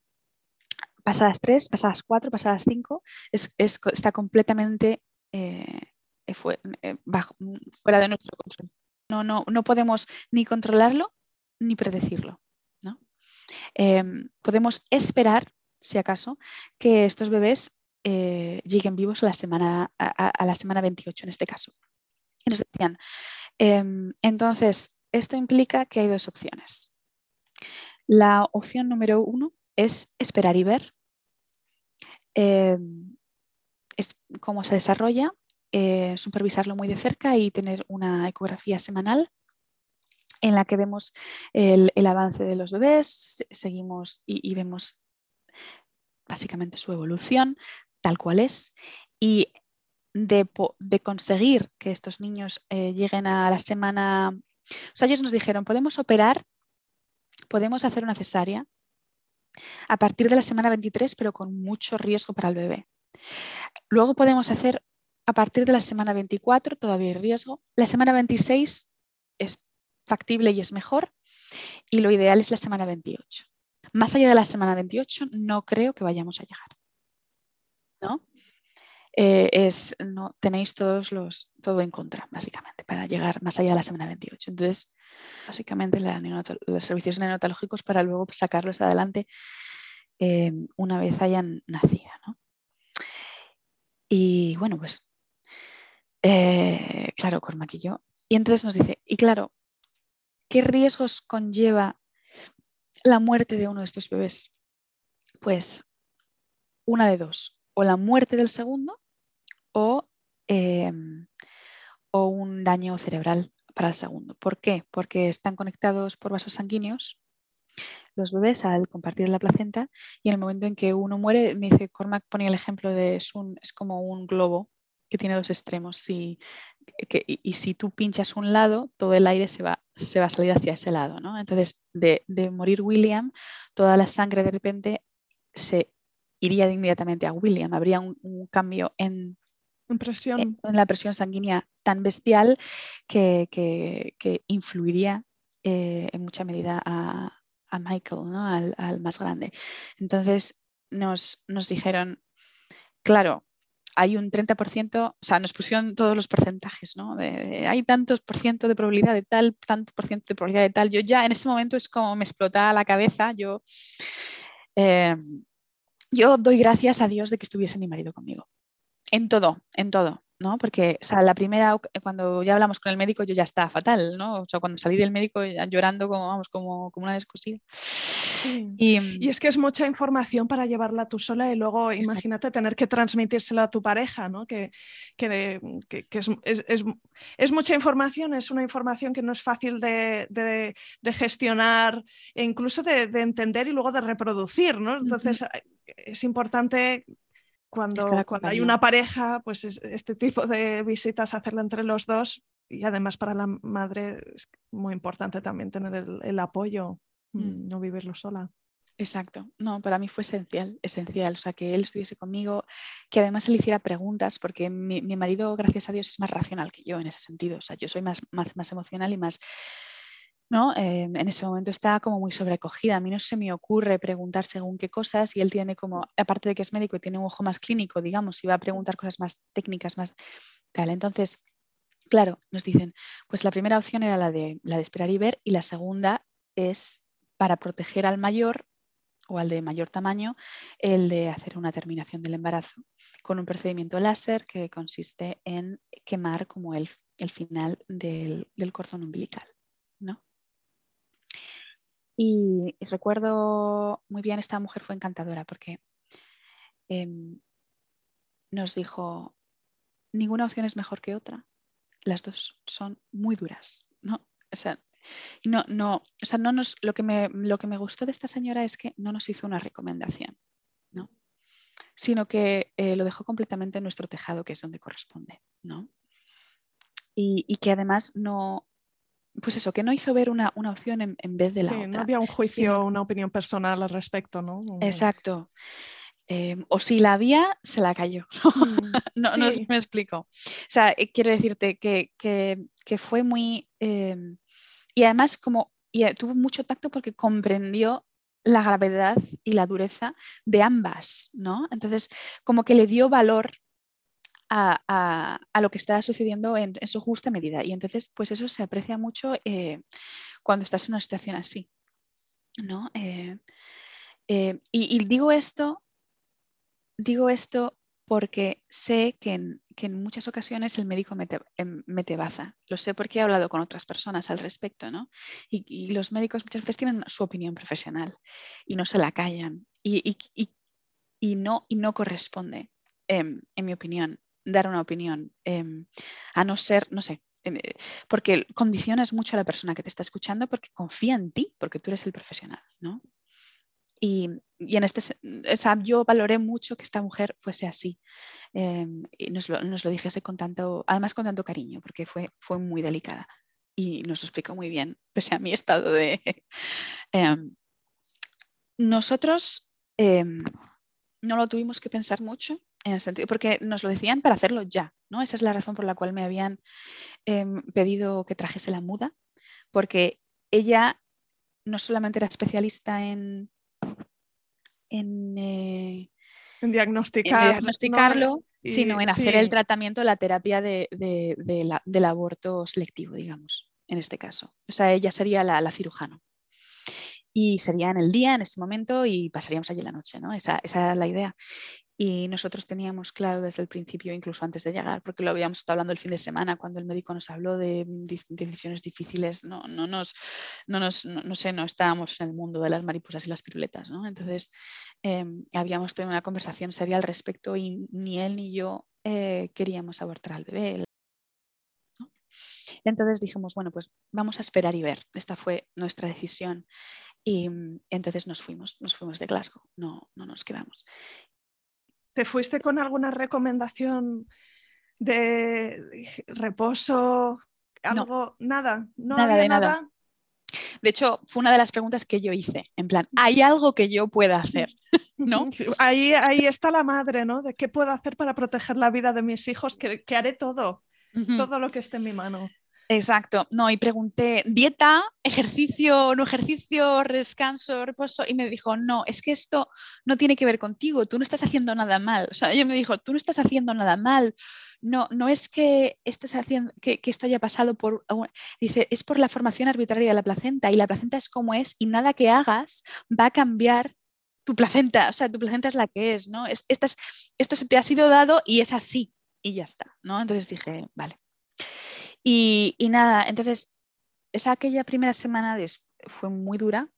A: pasadas 3, pasadas 4, pasadas 5, está completamente eh, eh, eh, fuera de nuestro control. No, no, no podemos ni controlarlo ni predecirlo. Em, podemos esperar, si acaso, que estos bebés lleguen vivos a la, semana, a, la semana 28 en este caso. Y nos decían, em, entonces, esto implica que hay dos opciones. La opción número uno es esperar y ver em, es cómo se desarrolla, eh, supervisarlo muy de cerca y tener una ecografía semanal en la que vemos el, avance de los bebés, seguimos y, vemos básicamente su evolución tal cual es y de, conseguir que estos niños eh, lleguen a la semana... Ellos nos dijeron, podemos operar, podemos hacer una cesárea a partir de la semana 23, pero con mucho riesgo para el bebé. Luego podemos hacer a partir de la semana 24, todavía hay riesgo. La semana 26 es factible y es mejor. Y lo ideal es la semana 28. Más allá de la semana 28, no creo que vayamos a llegar. ¿no? Eh, es, no, tenéis todos los, todo en contra, básicamente, para llegar más allá de la semana 28. Entonces, básicamente los servicios neonatológicos para luego sacarlos adelante eh, una vez hayan nacido. Y bueno, pues, eh, claro, con maquillo. Y entonces nos dice, y claro, ¿qué riesgos conlleva la muerte de uno de estos bebés? Pues una de dos o la muerte del segundo em, o, un daño cerebral para el segundo. ¿Por qué? Porque están conectados por vasos sanguíneos los bebés al compartir la placenta y en el momento en que uno muere, me dice, Cormac ponía el ejemplo de es, es como un globo que tiene dos extremos y, si tú pinchas un lado, todo el aire se va, se va a salir hacia ese lado. Entonces, de, de, morir William, toda la sangre de repente se iría inmediatamente a William. Habría un, cambio en,
D: en,
A: la presión sanguínea tan bestial que, influiría eh, en mucha medida a, Michael, al, más grande. Entonces nos, nos dijeron, claro, hay un 30%, o sea, nos pusieron todos los porcentajes, ¿no? hay tantos por ciento de probabilidad de tal, tanto por ciento de probabilidad de tal. Yo ya en ese momento es como me explotaba la cabeza, yo eh, yo doy gracias a Dios de que estuviese mi marido conmigo. En todo, en todo, ¿no? Porque, o sea, la primera, cuando ya hablamos con el médico, yo ya estaba fatal, ¿no? O sea, cuando salí del médico llorando como, vamos, como, como una descosida.
D: Y, es que es mucha información para llevarla tú sola y luego imagínate tener que transmitírselo a tu pareja, ¿no? Que, que, es, mucha información, es una información que no es fácil de, gestionar e incluso de, entender y luego de reproducir, ¿no? Entonces es importante cuando, cuando, hay una pareja, pues este tipo de visitas hacerlo entre los dos y además para la madre es muy importante también tener el apoyo. Mm. Mm, no vivirlo sola.
A: Exacto, no, para mí fue esencial, esencial, o sea, que él estuviese conmigo, que además él hiciera preguntas, porque mi, marido, gracias a Dios, es más racional que yo en ese sentido, o sea, yo soy más, más, emocional y más, ¿no? Eh, en ese momento está como muy sobrecogida, a mí no se me ocurre preguntar según qué cosas y él tiene como, aparte de que es médico y tiene un ojo más clínico, digamos, y va a preguntar cosas más técnicas, más tal, entonces... Claro, nos dicen, pues la primera opción era la de, la de esperar y ver y la segunda es para proteger al mayor o al de mayor tamaño, el de hacer una terminación del embarazo con un procedimiento láser que consiste en quemar como el, final del, cordón umbilical. Y, recuerdo muy bien, esta mujer fue encantadora porque em, nos dijo, ninguna opción es mejor que otra, las dos son muy duras. ¿no? O sea, no, no, o sea, no nos, lo, que me, lo que me gustó de esta señora es que no nos hizo una recomendación, ¿no? sino que eh, lo dejó completamente en nuestro tejado, que es donde corresponde. ¿no? Y, que además no, pues eso, que no hizo ver una, opción en, vez de la otra.
D: No había un juicio, una opinión personal al respecto, ¿no?
A: Exacto. Em, o si la había, se la cayó. [LAUGHS]
D: Mm,
A: no, no
D: sí.
A: me explico. O sea, eh, quiero decirte que, que- que fue muy... em, y además como y, eh, tuvo mucho tacto porque comprendió la gravedad y la dureza de ambas, ¿no? Entonces, como que le dio valor a, lo que estaba sucediendo en, en su justa medida. Y entonces, pues eso se aprecia mucho eh, cuando estás en una situación así, ¿no? Eh, eh, y, digo esto, digo esto porque sé que en, que en muchas ocasiones el médico mete, em, mete baza. Lo sé porque he hablado con otras personas al respecto, ¿no? Y, los médicos muchas veces tienen su opinión profesional y no se la callan. Y, y- no, no corresponde, em, en mi opinión, dar una opinión, em, a no ser, no sé, em, eh, porque condicionas mucho a la persona que te está escuchando porque confía en ti, porque tú eres el profesional, ¿no? Y, y en este, o yo valoré mucho que esta mujer fuese así em, y nos lo, nos lo dijese con tanto, además con tanto cariño, porque fue, fue muy delicada y nos lo explicó muy bien, pese a mi estado de... [LAUGHS] nosotros no lo tuvimos que pensar mucho, en el sentido, porque nos lo decían para hacerlo ya, ¿no? Esa es la razón por la cual me habían em, pedido que trajese la muda, porque ella no solamente era especialista en, en, eh,
D: En
A: en
D: diagnosticar. ¿no?
A: diagnosticarlo,
D: Y-
A: sino en hacer
D: sí.
A: el tratamiento, la terapia de- de- de la- del aborto selectivo, digamos, en este caso. O sea, ella sería la, la cirujano. Y sería en el día, en ese momento, y pasaríamos allí la noche, ¿no? Esa, esa era la idea. Y nosotros teníamos claro desde el principio, incluso antes de llegar, porque lo habíamos estado hablando el fin de semana, cuando el médico nos habló de di- decisiones difíciles, no, no nos, no nos, no, sé, no estábamos en el mundo de las mariposas y las piruletas, ¿no? Entonces, em, habíamos tenido una conversación seria al respecto y ni él ni yo eh, queríamos abortar al bebé. Entonces dijimos, bueno, pues vamos a esperar y ver. Esta fue nuestra decisión. Y mm, entonces nos fuimos, nos fuimos de Glasgow, no, no nos quedamos.
D: ¿Te fuiste con alguna recomendación de reposo?
A: No.
D: Algo, nada, no
A: Nada
D: había
A: de nada.
D: nada.
A: De hecho, fue una de las preguntas que yo hice, en plan, ¿hay algo que yo pueda hacer? [LAUGHS] ¿No? [LAUGHS]
D: Ahí, ahí está la madre, ¿no? De qué puedo hacer para proteger la vida de mis hijos, que, que haré todo, todo lo que esté en mi mano.
A: Exacto, no, y pregunté, ¿dieta, ejercicio, no ejercicio, descanso, reposo? Y me dijo, no, es que esto no tiene que ver contigo, tú no estás haciendo nada mal. O sea, ella me dijo, tú no estás haciendo nada mal. No, no es que, estés haciendo, que, que esto haya pasado por... algún-". Dice, es por la formación arbitraria de la placenta y la placenta es como es y nada que hagas va a cambiar tu placenta. O sea, tu placenta es la que es, ¿no? Es, esta es- esto se te ha sido dado y es así y ya está, ¿no? Entonces dije, vale. Y, nada, entonces, esa aquella primera semana fue muy dura,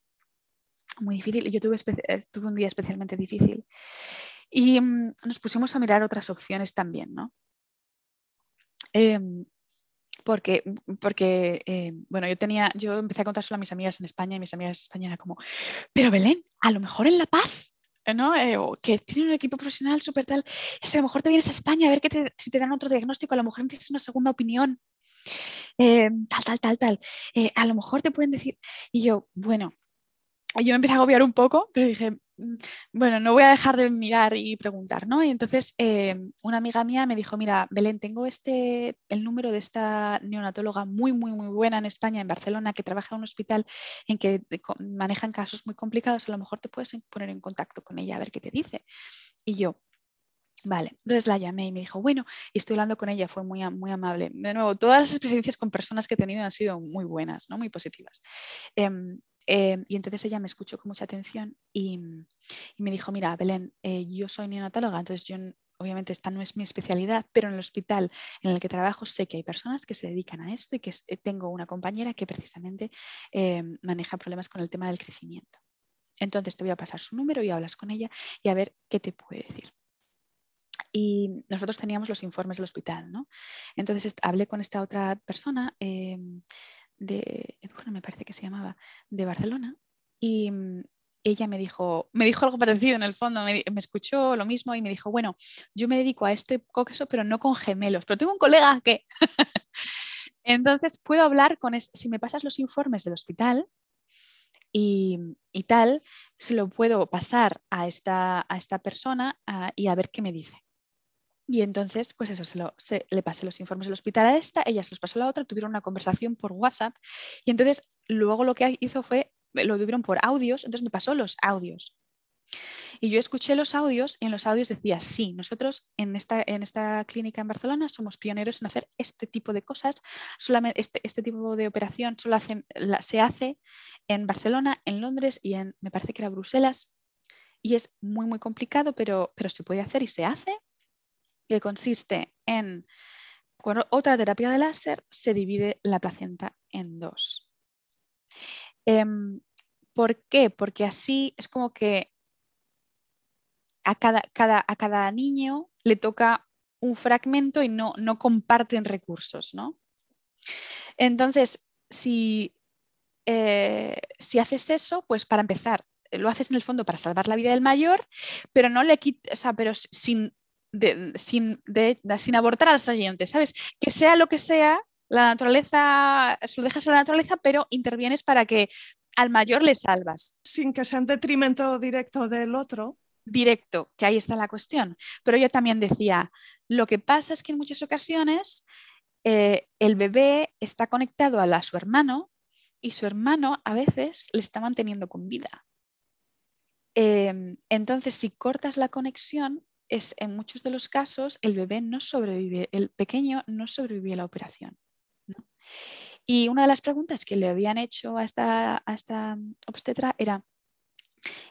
A: muy difícil. Yo tuve, eh, tuve un día especialmente difícil. Y mm, nos pusimos a mirar otras opciones también, ¿no? Em, porque, porque eh, bueno, yo tenía, yo empecé a contárselo a mis amigas en España y mis amigas en España era como, pero Belén, a lo mejor en La Paz, ¿no? Eh, o que tiene un equipo profesional súper tal, es a lo mejor te vienes a España a ver que te- si te dan otro diagnóstico, a lo mejor necesitas una segunda opinión, eh, tal, tal, tal, tal, Eh, a lo mejor te pueden decir, y yo, bueno, yo me empecé a agobiar un poco, pero dije, "Mm, bueno, no voy a dejar de mirar y preguntar, ¿no? Y entonces eh, una amiga mía me dijo, mira, Belén, tengo este, el número de esta neonatóloga muy, muy, muy buena en España, en Barcelona, que trabaja en un hospital en que manejan casos muy complicados, a lo mejor te puedes poner en contacto con ella a ver qué te dice. Y yo, Vale, entonces la llamé y me dijo, bueno, y estoy hablando con ella, fue muy, muy amable. De nuevo, todas las experiencias con personas que he tenido han sido muy buenas, ¿no? muy positivas. Em, em, y entonces ella me escuchó con mucha atención y, me dijo, mira, Belén, eh, yo soy neonatóloga, entonces yo, obviamente esta no es mi especialidad, pero en el hospital en el que trabajo sé que hay personas que se dedican a esto y que eh, tengo una compañera que precisamente maneja problemas con el tema del crecimiento. Entonces te voy a pasar su número y hablas con ella y a ver qué te puede decir y nosotros teníamos los informes del hospital, ¿no? Entonces hablé con esta otra persona eh, de, me parece que se llamaba, de Barcelona, y mm, ella me dijo, me dijo algo parecido en el fondo, me, escuchó lo mismo y me dijo, bueno, yo me dedico a este coqueso, pero no con gemelos, pero tengo un colega que... [LAUGHS] Entonces puedo hablar con, es- si me pasas los informes del hospital, y, tal, se lo puedo pasar a esta, a esta persona y a ver qué me dice. Y entonces, pues eso, se, lo, le pasé los informes del hospital a esta, ella se los pasó a la otra, tuvieron una conversación por WhatsApp y entonces luego lo que hizo fue, lo tuvieron por audios, entonces me pasó los audios. Y yo escuché los audios y en los audios decía, sí, nosotros en esta, en esta clínica en Barcelona somos pioneros en hacer este tipo de cosas, solamente este, este tipo de operación solo se hace en Barcelona, en Londres y en, me parece que era Bruselas. Y es muy, muy complicado, pero, pero se puede hacer y se hace, que consiste en, con otra terapia de láser, se divide la placenta en dos. Em, ¿Por qué? Porque así es como que a cada, cada, a cada niño le toca un fragmento y no, no comparten recursos, ¿no? Entonces, si, eh, si haces eso, pues para empezar, lo haces en el fondo para salvar la vida del mayor, pero no le quites, o sea, pero sin, sin, sin abortar al siguiente, ¿sabes? Que sea lo que sea, la naturaleza, lo dejas a la naturaleza, pero intervienes para que al mayor le salvas.
D: Sin que sea en detrimento directo del otro
A: directo, que ahí está la cuestión. Pero yo también decía, lo que pasa es que en muchas ocasiones eh, el bebé está conectado a, su hermano y su hermano a veces le está manteniendo con vida. Em, entonces, si cortas la conexión, es, en muchos de los casos el bebé no sobrevive, el pequeño no sobrevive a la operación. Y una de las preguntas que le habían hecho a esta, a esta obstetra era,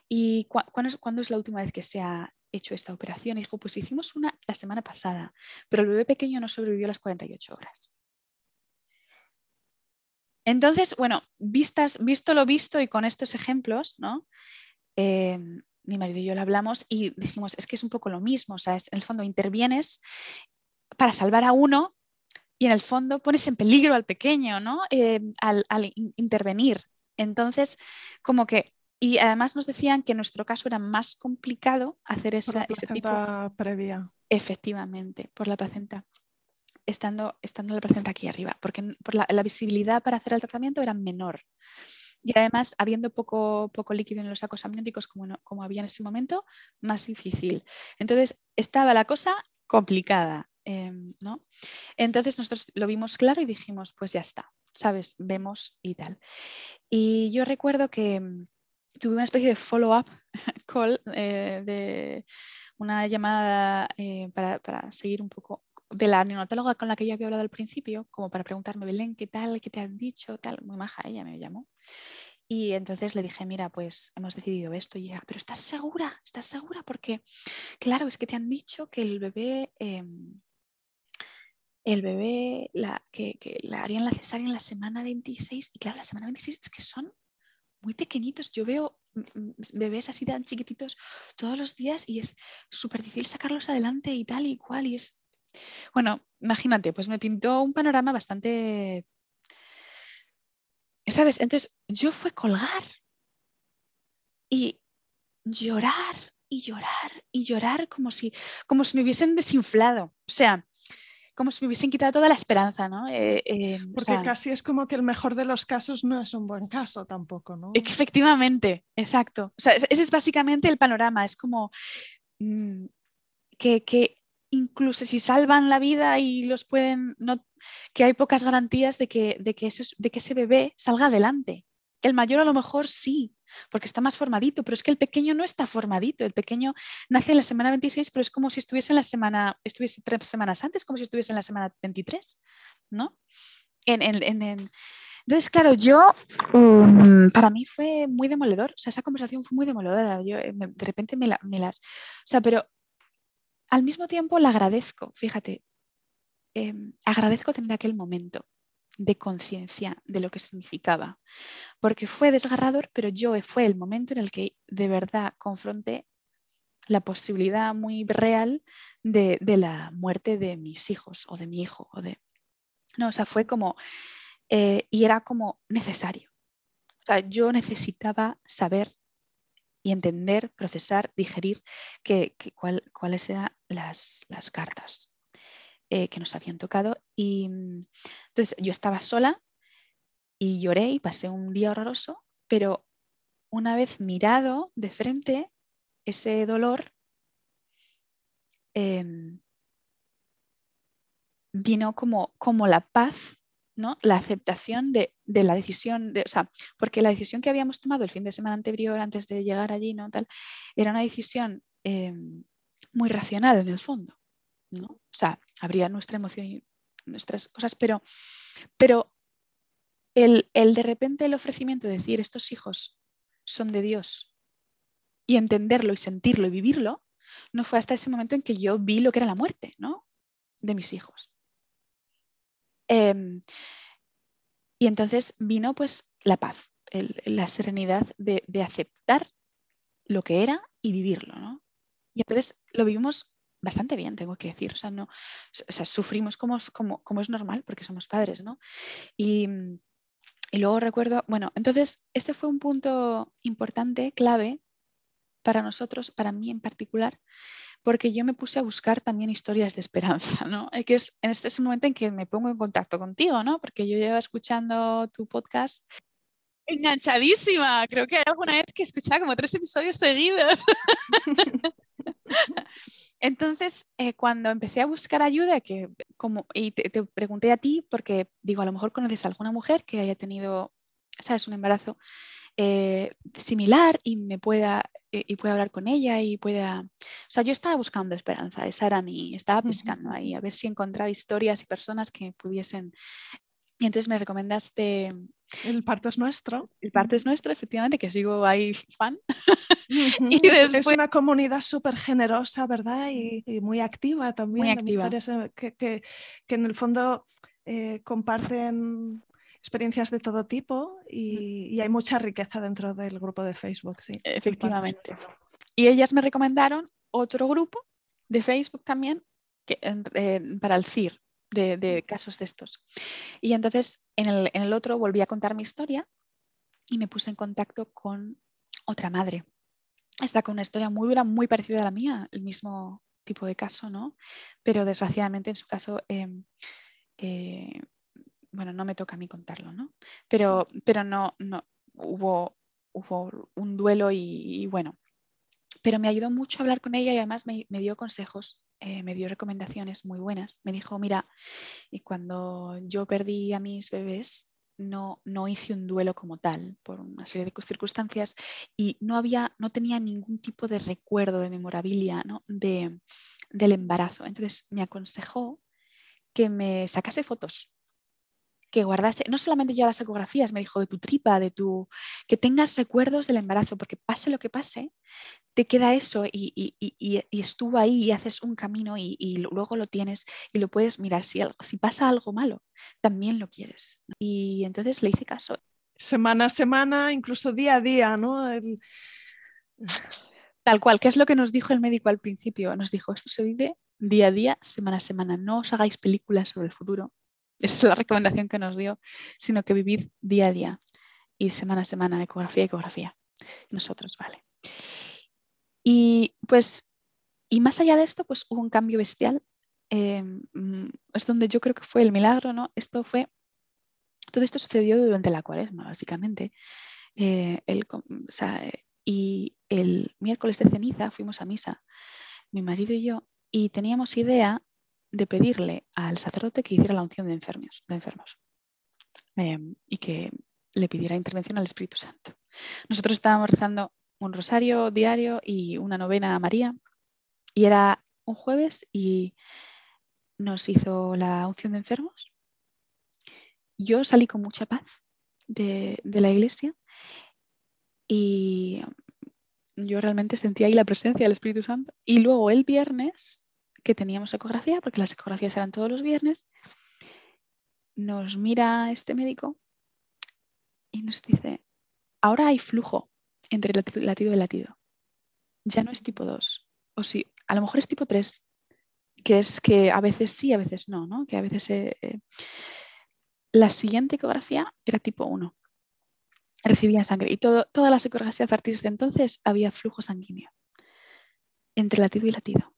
A: ¿Y cuándo es, la última vez que se ha hecho esta operación? Y dijo, pues hicimos una la semana pasada, pero el bebé pequeño no sobrevivió a las 48 horas. Entonces, bueno, vistas, visto lo visto y con estos ejemplos, ¿no? Eh, mi marido y yo lo hablamos y dijimos, es que es un poco lo mismo, o sea, en el fondo intervienes para salvar a uno y en el fondo pones en peligro al pequeño, ¿no? Eh, al, intervenir. Entonces, como que y además nos decían que en nuestro caso era más complicado hacer esa,
D: ese tipo. previa.
A: Efectivamente, por la placenta. Estando, estando la placenta aquí arriba, porque por la, visibilidad para hacer el tratamiento era menor. Y además, habiendo poco, poco líquido en los sacos amnióticos como, como había en ese momento, más difícil. Entonces, estaba la cosa complicada. Em, ¿no? Entonces nosotros lo vimos claro y dijimos, pues ya está, ¿sabes? Vemos y tal. Y yo recuerdo que, tuve una especie de follow-up [LAUGHS] call, eh, de una llamada eh, para, seguir un poco de la neonatóloga con la que yo había hablado al principio, como para preguntarme, Belén, ¿qué tal? ¿Qué te han dicho? Tal, muy maja, ella me llamó. Y entonces le dije, mira, pues hemos decidido esto y ya, pero ¿estás segura? ¿Estás segura? Porque, claro, es que te han dicho que el bebé, em, el bebé, la, que, que la harían la cesárea en la semana 26, y claro, la semana 26 es que son muy pequeñitos. Yo veo mm, mm, bebés así tan chiquititos todos los días y es súper difícil sacarlos adelante y tal y cual. Y es. Bueno, imagínate, pues me pintó un panorama bastante. ¿Sabes? Entonces yo fue colgar y llorar y llorar y llorar como si, como si me hubiesen desinflado. O sea, como si me hubiesen quitado toda la esperanza, ¿no? Eh,
D: eh, Porque casi es como que el mejor de los casos no es un buen caso tampoco, ¿no?
A: Efectivamente, exacto. O sea, ese es básicamente el panorama, es como mm, que, incluso si salvan la vida y los pueden, no, que hay pocas garantías de que, de que, de que ese bebé salga adelante. El mayor a lo mejor sí, porque está más formadito, pero es que el pequeño no está formadito. El pequeño nace en la semana 26, pero es como si estuviese en la semana, estuviese tres semanas antes, como si estuviese en la semana 23, ¿no? Entonces, claro, yo, um, para mí fue muy demoledor, o sea, esa conversación fue muy demoledora. Yo eh, de repente me, las, o sea, pero al mismo tiempo la agradezco, fíjate, em, agradezco tener aquel momento, de conciencia de lo que significaba. Porque fue desgarrador, pero yo fue el momento en el que de verdad confronté la posibilidad muy real de, la muerte de mis hijos o de mi hijo. O de... No, o sea, fue como, eh, y era como necesario. O sea, yo necesitaba saber y entender, procesar, digerir que, cuáles eran las, cartas. Eh, que nos habían tocado. Y mm, entonces yo estaba sola y lloré y pasé un día horroroso, pero una vez mirado de frente ese dolor, em, vino como, como la paz, ¿no? la aceptación de, la decisión, de, o sea, porque la decisión que habíamos tomado el fin de semana anterior, antes de llegar allí, ¿no? Tal, era una decisión em, muy racional en el fondo. ¿no? O sea, habría nuestra emoción y nuestras cosas, pero, pero el, el de repente el ofrecimiento de decir estos hijos son de Dios y entenderlo y sentirlo y vivirlo, no fue hasta ese momento en que yo vi lo que era la muerte ¿no? de mis hijos. Em, y entonces vino pues la paz, la serenidad de, aceptar lo que era y vivirlo. ¿no? Y entonces lo vivimos bastante bien, tengo que decir. O sea, no, o sea, sufrimos como, como, como, es normal porque somos padres, ¿no? Y, y luego recuerdo, bueno, entonces este fue un punto importante, clave para nosotros, para mí en particular, porque yo me puse a buscar también historias de esperanza, ¿no? Que es en ese momento en que me pongo en contacto contigo, ¿no? Porque yo llevo escuchando tu podcast enganchadísima. Creo que hay alguna vez que escuchaba como tres episodios seguidos. [LAUGHS] Entonces, eh, cuando empecé a buscar ayuda, que como, y te, pregunté a ti, porque digo, a lo mejor conoces a alguna mujer que haya tenido, sabes, un embarazo eh, similar y me pueda, eh, y pueda hablar con ella y pueda... O sea, yo estaba buscando esperanza, esa era mi, estaba pescando ahí, a ver si encontraba historias y personas que pudiesen y entonces me recomendaste...
D: El parto es nuestro.
A: El parto es nuestro, efectivamente, que sigo ahí fan. [LAUGHS]
D: y Es una comunidad súper generosa, ¿verdad? Y, muy activa también.
A: Muy activa.
D: Que, que, que, en el fondo eh, comparten experiencias de todo tipo y, y, hay mucha riqueza dentro del grupo de Facebook, sí.
A: Efectivamente. Y ellas me recomendaron otro grupo de Facebook también que, para el CIR, de, casos de estos. Y entonces en el, otro volví a contar mi historia y me puse en contacto con otra madre. Está con una historia muy dura, muy parecida a la mía, el mismo tipo de caso, ¿no? Pero desgraciadamente en su caso, em, eh, bueno, no me toca a mí contarlo, ¿no? Pero, pero no, no hubo, hubo un duelo y, bueno, pero me ayudó mucho a hablar con ella y además me dio consejos eh, me dio recomendaciones muy buenas. Me dijo, mira, y cuando yo perdí a mis bebés, no, no hice un duelo como tal por una serie de circunstancias y no había, no tenía ningún tipo de recuerdo de memorabilia de, del embarazo. Entonces me aconsejó que me sacase fotos que guardase, no solamente ya las ecografías, me dijo, de tu tripa, de tu, que tengas recuerdos del embarazo, porque pase lo que pase, te queda eso y, estuvo ahí y haces un camino y, luego lo tienes y lo puedes mirar. Si, algo, si pasa algo malo, también lo quieres. Y entonces le hice caso.
D: Semana a semana, incluso día a día, ¿no?
A: Tal cual, que es lo que nos dijo el médico al principio. Nos dijo, esto se vive día a día, semana a semana. No os hagáis películas sobre el futuro. Esa es la recomendación que nos dio, sino que vivid día a día y semana a semana, ecografía, ecografía. Nosotros, vale. Y pues, y más allá de esto, pues hubo un cambio bestial. Em, mm, es donde yo creo que fue el milagro, ¿no? Esto fue, todo esto sucedió durante la cuaresma, básicamente. Eh, y el miércoles de ceniza fuimos a misa, mi marido y yo, y teníamos idea de pedirle al sacerdote que hiciera la unción de enfermos, de enfermos em, y que le pidiera intervención al Espíritu Santo. Nosotros estábamos rezando un rosario diario y una novena a María. Y era un jueves y nos hizo la unción de enfermos. Yo salí con mucha paz de, la iglesia y yo realmente sentía ahí la presencia del Espíritu Santo. Y luego el viernes, que teníamos ecografía, porque las ecografías eran todos los viernes, nos mira este médico y nos dice, ahora hay flujo entre latido y latido. Ya no es tipo 2. O sí, a lo mejor es tipo 3, que es que a veces sí, a veces no, ¿no? Que a veces... Eh, eh, la siguiente ecografía era tipo 1. Recibía sangre y todo, todas las ecografías a partir de entonces había flujo sanguíneo entre latido y latido.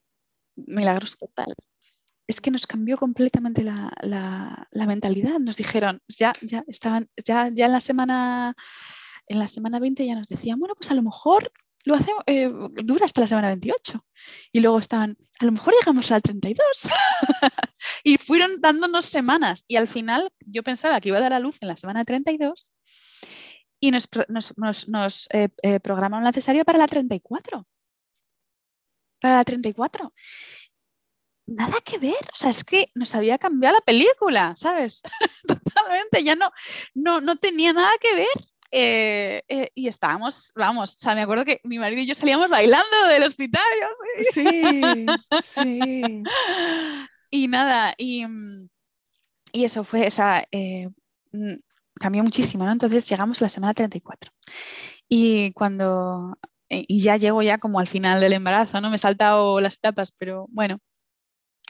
A: Milagros total. Es que nos cambió completamente la, la mentalidad. Nos dijeron, ya, ya estaban, ya, ya en la semana en la semana 20 ya nos decían, bueno, pues a lo mejor lo hacemos, eh, dura hasta la semana 28. Y luego estaban, a lo mejor llegamos al 32. [LAUGHS] y fueron dándonos semanas. Y al final yo pensaba que iba a dar a luz en la semana 32 y nos, nos, eh, eh, programaron la cesárea para la 34. Para la 34. Nada que ver, o sea, es que nos había cambiado la película, ¿sabes? [LAUGHS] Totalmente, ya no, no, no tenía nada que ver. Eh, eh, y estábamos, vamos, o sea, me acuerdo que mi marido y yo salíamos bailando del hospital.
D: Sí, sí. [LAUGHS]
A: y nada, y, y, eso fue, esa, eh, mm, cambió muchísimo, ¿no? Entonces llegamos a la semana 34. Y cuando, y ya llego ya como al final del embarazo, ¿no? Me he saltado las etapas, pero bueno,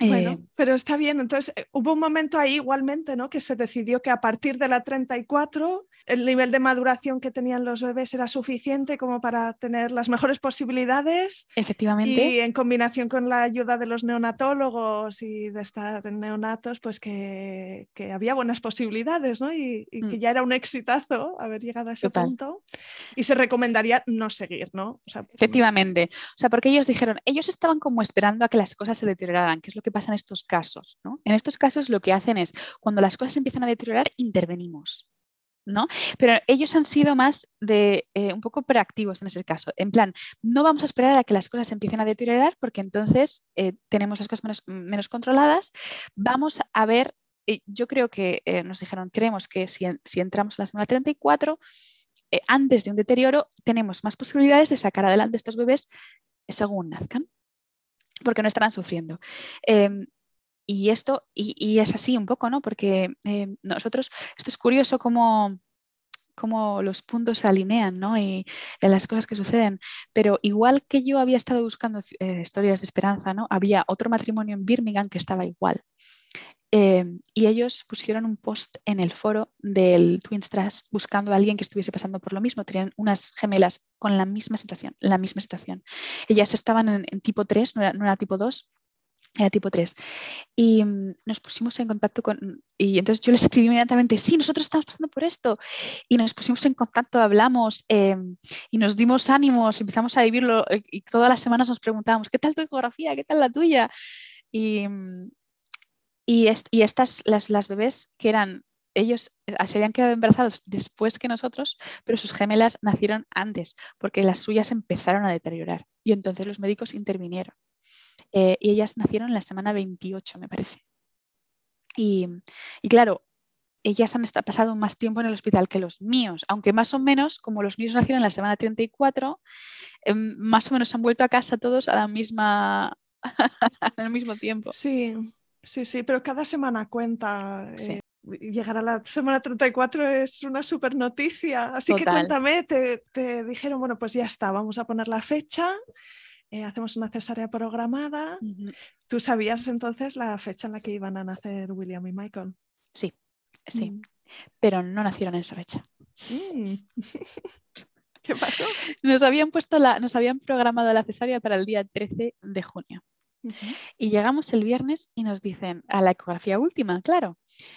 D: bueno, pero está bien. Entonces, hubo un momento ahí igualmente, ¿no? Que se decidió que a partir de la 34 el nivel de maduración que tenían los bebés era suficiente como para tener las mejores posibilidades.
A: Efectivamente.
D: Y en combinación con la ayuda de los neonatólogos y de estar en neonatos, pues que, había buenas posibilidades, ¿no? Y, que mm. ya era un exitazo haber llegado a ese punto. Y se recomendaría no seguir, ¿no?
A: Efectivamente. O sea, porque ellos dijeron, ellos estaban como esperando a que las cosas se deterioraran, que es lo que pasa en estos casos, ¿no? En estos casos lo que hacen es, cuando las cosas empiezan a deteriorar, intervenimos. ¿No? Pero ellos han sido más de eh, un poco proactivos en ese caso. En plan, no vamos a esperar a que las cosas empiecen a deteriorar porque entonces eh, tenemos las cosas menos, controladas. Vamos a ver, eh, yo creo que nos dijeron, creemos que si, entramos a la semana 34, antes de un deterioro, tenemos más posibilidades de sacar adelante estos bebés según nazcan porque no estarán sufriendo. Em, y esto, y, es así un poco, ¿no? Porque eh, nosotros, esto es curioso cómo, cómo los puntos se alinean, ¿no? Y en las cosas que suceden. Pero igual que yo había estado buscando eh, historias de esperanza, ¿no? Había otro matrimonio en Birmingham que estaba igual. Em, y ellos pusieron un post en el foro del Twins Trust buscando a alguien que estuviese pasando por lo mismo. Tenían unas gemelas con la misma situación, la misma situación. Ellas estaban en, tipo 3, no era, no era tipo 2, era tipo 3. Y mm, nos pusimos en contacto con, y entonces yo les escribí inmediatamente, sí, nosotros estamos pasando por esto. Y nos pusimos en contacto, hablamos em, y nos dimos ánimos, empezamos a vivirlo eh, y todas las semanas nos preguntábamos, ¿qué tal tu ecografía? ¿Qué tal la tuya? Y, mm, y, y estas, las, las bebés que eran ellos eh, se habían quedado embarazados después que nosotros, pero sus gemelas nacieron antes, porque las suyas empezaron a deteriorar. Y entonces los médicos intervinieron. Eh, y ellas nacieron en la semana 28, me parece. Y, claro, ellas han pasado más tiempo en el hospital que los míos, aunque más o menos, como los míos nacieron en la semana 34, em, más o menos han vuelto a casa todos a la misma, [LAUGHS] al mismo tiempo.
D: Sí, sí, sí, pero cada semana cuenta. Eh, llegar a la semana 34 es una super noticia. Así que cuéntame, te, te, dijeron, bueno, pues ya está, vamos a poner la fecha eh, hacemos una cesárea programada. ¿Tú sabías entonces la fecha en la que iban a nacer William y Michael?
A: Sí, sí, mm. pero no nacieron en esa fecha.
D: Mm. [LAUGHS] ¿Qué pasó?
A: Nos habían puesto la, nos habían programado la cesárea para el día 13 de junio. Y llegamos el viernes y nos dicen, a la ecografía última, claro,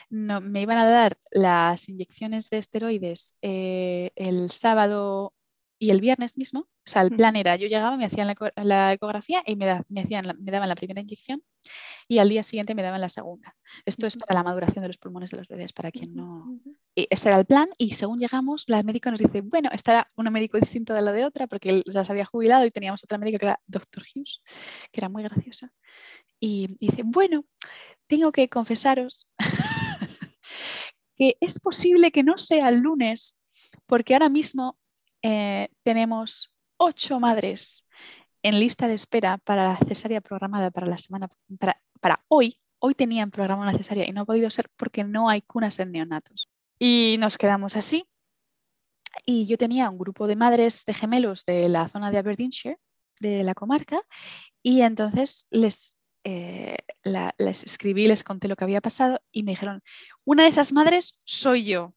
A: no, me iban a dar las inyecciones de esteroides eh, el sábado y el viernes mismo, o sea, el plan era, yo llegaba, me hacían la, ecografía y me, me, hacían me daban la primera inyección y al día siguiente me daban la segunda. Esto es para la maduración de los pulmones de los bebés, para quien no... Y este era el plan y según llegamos, la médica nos dice, bueno, esta era un médico distinto de la de otra porque él ya se había jubilado y teníamos otra médica que era Dr. Hughes, que era muy graciosa. Y dice, bueno, tengo que confesaros [LAUGHS] que es posible que no sea el lunes porque ahora mismo eh, tenemos ocho madres en lista de espera para la cesárea programada para la semana, para, hoy. Hoy tenían programada una cesárea y no ha podido ser porque no hay cunas en neonatos. Y nos quedamos así. Y yo tenía un grupo de madres de gemelos de la zona de Aberdeenshire, de la comarca, y entonces eh, les escribí, les conté lo que había pasado y me dijeron, una de esas madres soy yo.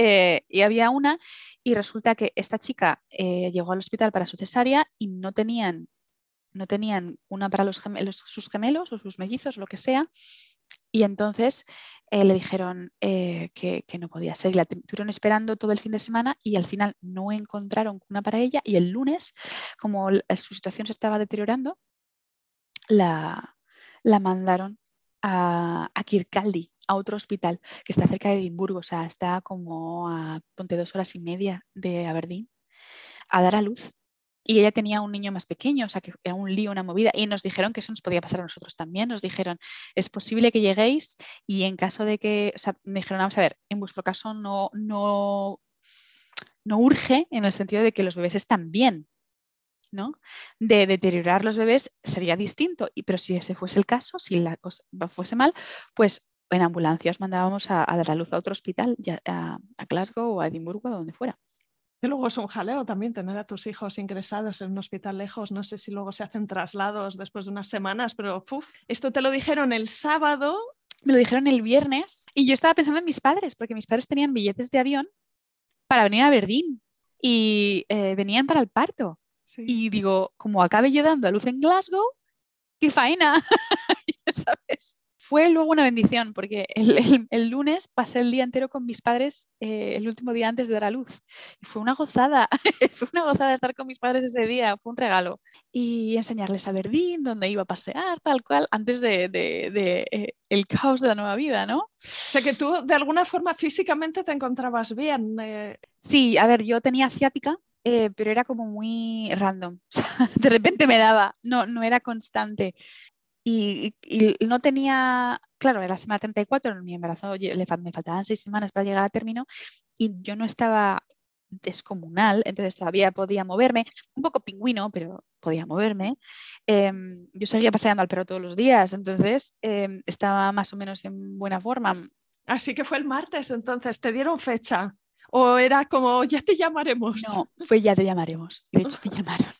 A: Eh, y había una y resulta que esta chica eh, llegó al hospital para su cesárea y no tenían, no tenían una para los sus gemelos o sus mellizos, lo que sea, Y entonces eh, le dijeron que, no podía ser. Y la estuvieron esperando todo el fin de semana y al final no encontraron una para ella. Y el lunes, como su situación se estaba deteriorando, la, la mandaron a, a Kirkcaldy, a otro hospital que está cerca de Edimburgo, o sea, está como a ponte dos horas y media de Aberdeen, a dar a luz. Y ella tenía un niño más pequeño, o sea, que era un lío, una movida. Y nos dijeron que eso nos podía pasar a nosotros también. Nos dijeron, es posible que lleguéis y en caso de que, o sea, me dijeron, vamos a ver, en vuestro caso no, no, no urge en el sentido de que los bebés están bien, ¿no? De deteriorar los bebés sería distinto, y, pero si ese fuese el caso, si la cosa fuese mal, pues en ambulancia os mandábamos a, dar la luz a otro hospital, ya, a, Glasgow o a Edimburgo, a donde fuera.
D: Y luego es un jaleo también tener a tus hijos ingresados en un hospital lejos. No sé si luego se hacen traslados después de unas semanas, pero esto te lo dijeron el sábado.
A: Me lo dijeron el viernes y yo estaba pensando en mis padres, porque mis padres tenían billetes de avión para venir a Berlín y eh, venían para el parto. Y digo, como acabe yo dando a luz en Glasgow, qué faena, [LAUGHS] ¿sabes? Fue luego una bendición porque el, lunes pasé el día entero con mis padres, eh, el último día antes de dar a luz. Y fue una gozada, [LAUGHS] fue una gozada estar con mis padres ese día, fue un regalo. Y enseñarles a Berlín, donde iba a pasear, tal cual, antes de, eh, el caos de la nueva vida, ¿no? O
D: sea que tú de alguna forma físicamente te encontrabas bien.
A: Eh. Sí, a ver, yo tenía ciática, pero era como muy random. [LAUGHS] de repente me daba, no, no era constante y, no tenía, claro, era la semana 34, en mi embarazo me faltaban seis semanas para llegar a término y yo no estaba descomunal, entonces todavía podía moverme, un poco pingüino, pero podía moverme. Em, yo seguía paseando al perro todos los días, entonces em, estaba más o menos en buena forma.
D: Así que fue el martes, entonces, ¿te dieron fecha? ¿O era como, ya te llamaremos?
A: No, fue ya te llamaremos. De hecho, me [LAUGHS] llamaron.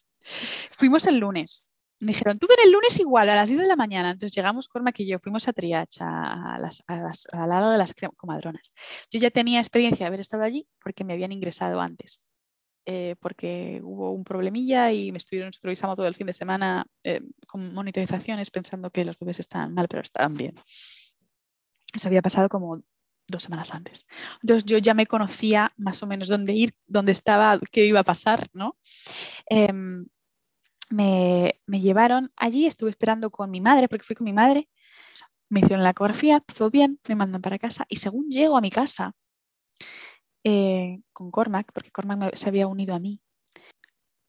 A: Fuimos el lunes me dijeron, tú ven el lunes igual, a las 10 de la mañana. Entonces llegamos con y yo, fuimos a Triach, a al lado de las comadronas. Yo ya tenía experiencia de haber estado allí porque me habían ingresado antes. Eh, porque hubo un problemilla y me estuvieron supervisando todo el fin de semana eh, con monitorizaciones pensando que los bebés estaban mal, pero estaban bien. Eso había pasado como dos semanas antes. Entonces yo ya me conocía más o menos dónde ir, dónde estaba, qué iba a pasar, ¿no? Em, me, llevaron allí, estuve esperando con mi madre, porque fui con mi madre, me hicieron la ecografía, todo bien, me mandan para casa y según llego a mi casa eh, con Cormac, porque Cormac se había unido a mí,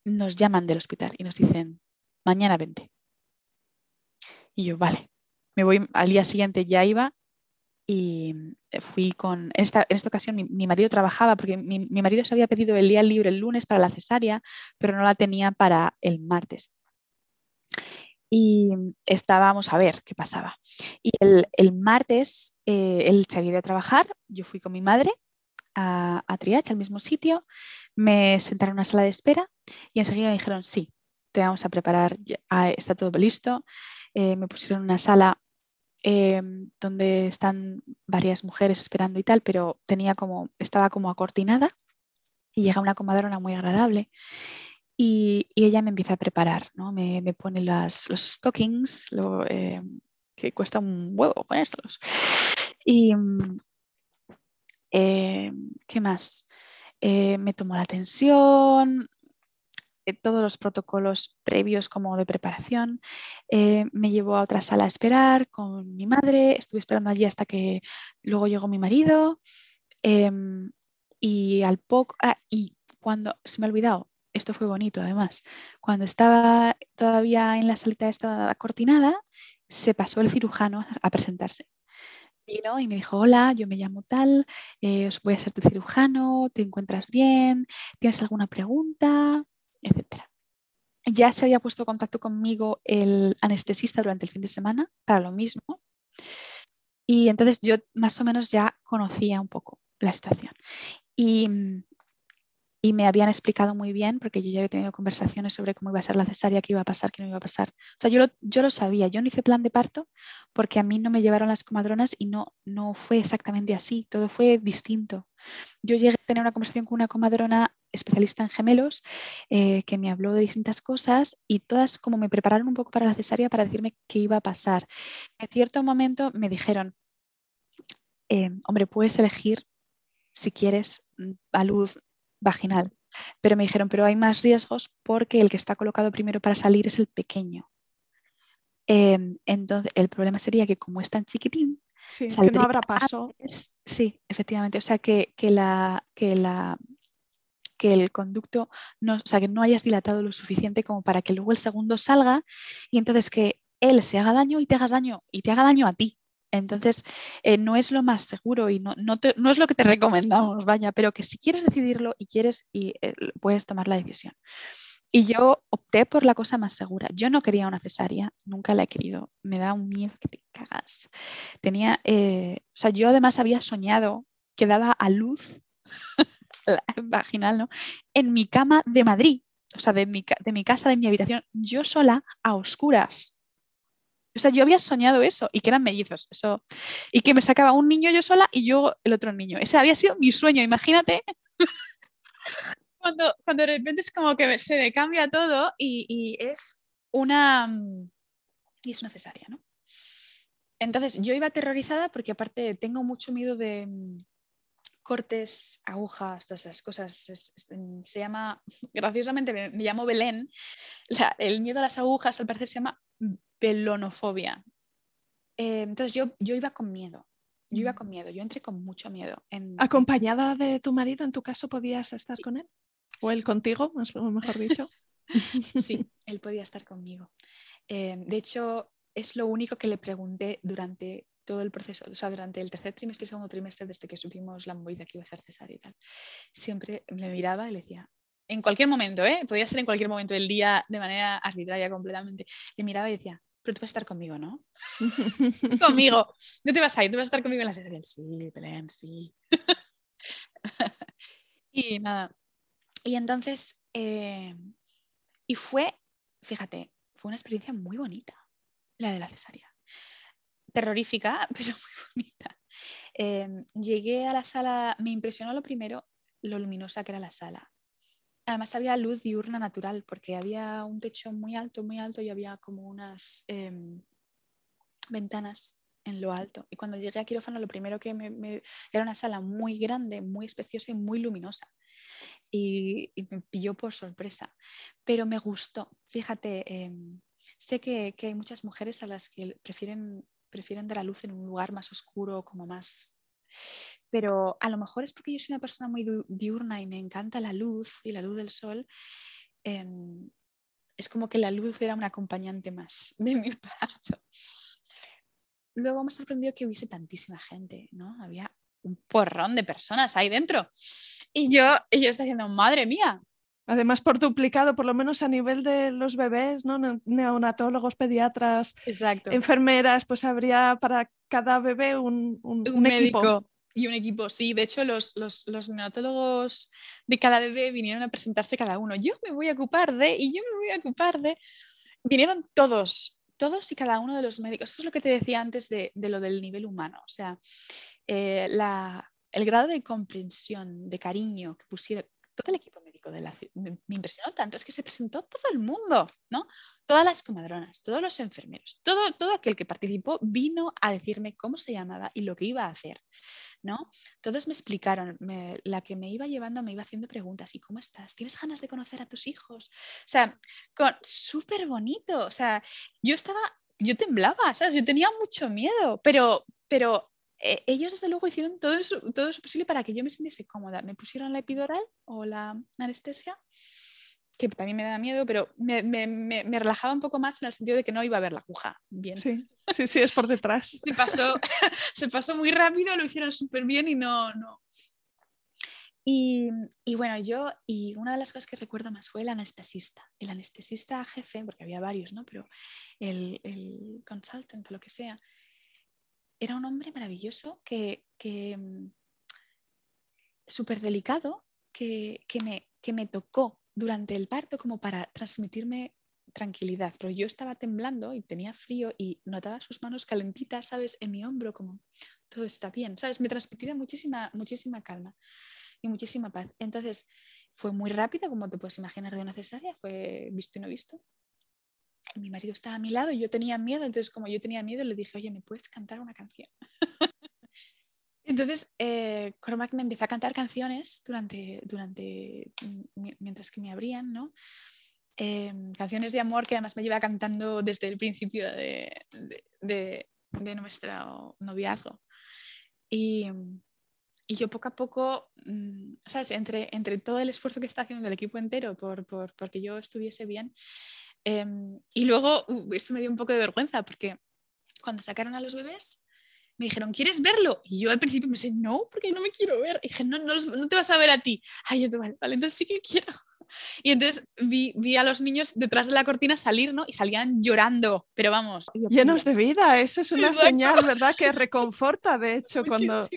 A: nos llaman del hospital y nos dicen, mañana vente. Y yo, vale, me voy al día siguiente, ya iba y eh, fui con, esta, en esta ocasión mi, marido trabajaba porque mi, marido se había pedido el día libre el lunes para la cesárea, pero no la tenía para el martes. Y estábamos a ver qué pasaba. Y el, martes eh, él se había ido a trabajar, yo fui con mi madre a, a Triach, al mismo sitio, me sentaron en una sala de espera y enseguida me dijeron, sí, te vamos a preparar, ah, está todo listo. Eh, me pusieron en una sala Em, donde están varias mujeres esperando y tal, pero tenía como, estaba como acortinada y llega una comadrona muy agradable y, ella me empieza a preparar, ¿no? me, pone las, los stockings, em, que cuesta un huevo ponérselos. Y, em, ¿qué más? Eh, me tomó la tensión, eh, todos los protocolos previos como de preparación. Eh, me llevó a otra sala a esperar con mi madre, estuve esperando allí hasta que luego llegó mi marido em, y al poco, ah, y cuando, se me ha olvidado, esto fue bonito además, cuando estaba todavía en la salita cortinada, se pasó el cirujano a presentarse. Vino y me dijo, hola, yo me llamo tal, eh, voy a ser tu cirujano, ¿te encuentras bien? ¿Tienes alguna pregunta? Etcétera. Ya se había puesto contacto conmigo el anestesista durante el fin de semana para lo mismo. Y entonces yo más o menos ya conocía un poco la situación. Y,
C: y me habían explicado muy bien, porque yo ya había tenido conversaciones sobre cómo iba a ser la cesárea, qué iba a pasar, qué no iba a pasar. O sea, yo lo, yo lo sabía, yo no hice plan de parto porque a mí no me llevaron las comadronas y no, no fue exactamente así, todo fue distinto. Yo llegué a tener una conversación con una comadrona especialista en gemelos eh, que me habló de distintas cosas y todas como me prepararon un poco para la cesárea para decirme qué iba a pasar. En cierto momento me dijeron, eh, hombre, puedes elegir si quieres mm, a luz vaginal. Pero me dijeron, pero hay más riesgos porque el que está colocado primero para salir es el pequeño. Em, entonces, el problema sería que como es tan chiquitín,
D: que no habrá paso.
C: sí, efectivamente. O sea, que, la, que, la, que el conducto, no, o sea, que no hayas dilatado lo suficiente como para que luego el segundo salga y entonces que él se haga daño y te hagas daño y te haga daño a ti. Entonces, eh, no es lo más seguro y no, es lo que te [LAUGHS] recomendamos, vaya, pero que si quieres decidirlo y quieres, y, eh, puedes tomar la decisión. Y yo opté por la cosa más segura. Yo no quería una cesárea, nunca la he querido. Me da un miedo que te cagas. Tenía, eh, o sea, yo además había soñado que daba a luz [LAUGHS] vaginal, ¿no? En mi cama de Madrid, o sea, de mi, de mi casa, de mi habitación, yo sola, a oscuras. O sea, yo había soñado eso y que eran mellizos, eso, y que me sacaba un niño yo sola y yo el otro niño. Ese había sido mi sueño, imagínate. [LAUGHS] cuando, cuando de repente es como que se me cambia todo y, es una mm, y es necesaria, ¿no? Entonces yo iba aterrorizada porque aparte tengo mucho miedo de mm, cortes, agujas, todas esas cosas. se llama, [LAUGHS] graciosamente me, llamo Belén. el miedo a las agujas al parecer se llama pelonofobia. Eh, entonces yo, yo iba con miedo. Yo iba mm. con miedo, yo entré con mucho miedo.
D: ¿Acompañada de tu marido, en tu caso, podías estar con él? ¿O él contigo, mejor dicho? [LAUGHS]
C: sí, [LAUGHS] él podía estar conmigo. Eh, de hecho, es lo único que le pregunté durante todo el proceso, o sea, durante el tercer trimestre y segundo trimestre, desde que supimos la movida que iba a ser cesárea y tal. Siempre me miraba y le decía, en cualquier momento, ¿eh? podía ser en cualquier momento del día de manera arbitraria completamente. Le miraba y decía, pero tú vas a estar conmigo, ¿no? [LAUGHS] conmigo. No te vas a ir, tú vas a estar conmigo en la cesárea. Sí, Belén, sí. [LAUGHS] y nada. Y entonces, eh, y fue, fíjate, fue una experiencia muy bonita, la de la cesárea. Terrorífica, [LAUGHS] pero muy bonita. Em, llegué a la sala, me impresionó lo primero, lo luminosa que era la sala. Además había luz diurna natural porque había un techo muy alto, muy alto y había como unas em, ventanas en lo alto. Y cuando llegué a quirófano lo primero que me, era una sala muy grande, muy espaciosa y muy luminosa. Y, me pilló por sorpresa. Pero me gustó. Fíjate, em, sé que, hay muchas mujeres a las que prefieren, prefieren dar a luz en un lugar más oscuro, como más pero a lo mejor es porque yo soy una persona muy diurna y me encanta la luz y la luz del sol. Em, es como que la luz era un acompañante más de mi parto. Luego me sorprendió que hubiese tantísima gente, ¿no? Había un porrón de personas ahí dentro. Y yo, y yo estaba diciendo, madre mía,
D: Además, por duplicado, por lo menos a nivel de los bebés, ¿no? neonatólogos, pediatras, enfermeras, pues habría para cada bebé un, un,
C: médico.
D: Equipo.
C: Y un equipo, sí. De hecho, los, los, los, neonatólogos de cada bebé vinieron a presentarse cada uno. Yo me voy a ocupar de, y yo me voy a ocupar de. Vinieron todos, todos y cada uno de los médicos. Eso es lo que te decía antes de, de lo del nivel humano. O sea, eh, la, el grado de comprensión, de cariño que pusieron todo el equipo de la me, me, impresionó tanto, es que se presentó todo el mundo, ¿no? Todas las comadronas, todos los enfermeros, todo, todo aquel que participó vino a decirme cómo se llamaba y lo que iba a hacer, ¿no? Todos me explicaron, la que me iba llevando me iba haciendo preguntas, ¿y cómo estás? ¿Tienes ganas de conocer a tus hijos? O sea, súper bonito, o sea, yo estaba, yo temblaba, ¿sabes? Yo tenía mucho miedo, pero, pero eh, ellos desde luego hicieron todo eso, todo eso posible para que yo me sintiese cómoda. Me pusieron la epidural o la anestesia, que también me da miedo, pero me, me, me, relajaba un poco más en el sentido de que no iba a ver la aguja bien.
D: Sí, sí, sí es por detrás. [LAUGHS]
C: se, pasó, [LAUGHS] se pasó muy rápido, lo hicieron súper bien y no... no. Y, y, bueno, yo, y una de las cosas que recuerdo más fue el anestesista. El anestesista jefe, porque había varios, ¿no? Pero el, el consultant lo que sea, era un hombre maravilloso que, que mm, súper delicado, que, me, que me tocó durante el parto como para transmitirme tranquilidad, pero yo estaba temblando y tenía frío y notaba sus manos calentitas, ¿sabes? En mi hombro, como todo está bien, ¿sabes? Me transmitía muchísima, muchísima calma y muchísima paz. Entonces, fue muy rápida, como te puedes imaginar de una cesárea, fue visto y no visto. Mi marido estaba a mi lado y yo tenía miedo, entonces como yo tenía miedo le dije, oye, ¿me puedes cantar una canción? [LAUGHS] entonces, eh, Cormac me empezó a cantar canciones durante, durante, mientras que me abrían, ¿no? Em, canciones de amor que además me lleva cantando desde el principio de, nuestro noviazgo. Y, yo poco a poco, mm, ¿sabes? Entre, entre todo el esfuerzo que está haciendo el equipo entero por, por porque yo estuviese bien. Em, y luego, uh, esto me dio un poco de vergüenza porque cuando sacaron a los bebés, me dijeron, ¿quieres verlo? Y yo al principio me dije, no, porque no me quiero ver. Y dije, no, no, no te vas a ver a ti. Ay, yo te vale, vale, entonces sí que quiero. [LAUGHS] Y entonces vi, vi, a los niños detrás de la cortina salir, ¿no? Y salían llorando, pero vamos.
D: Llenos de vida, eso es una [LAUGHS] señal, ¿verdad? Que reconforta, de [LAUGHS] hecho, cuando,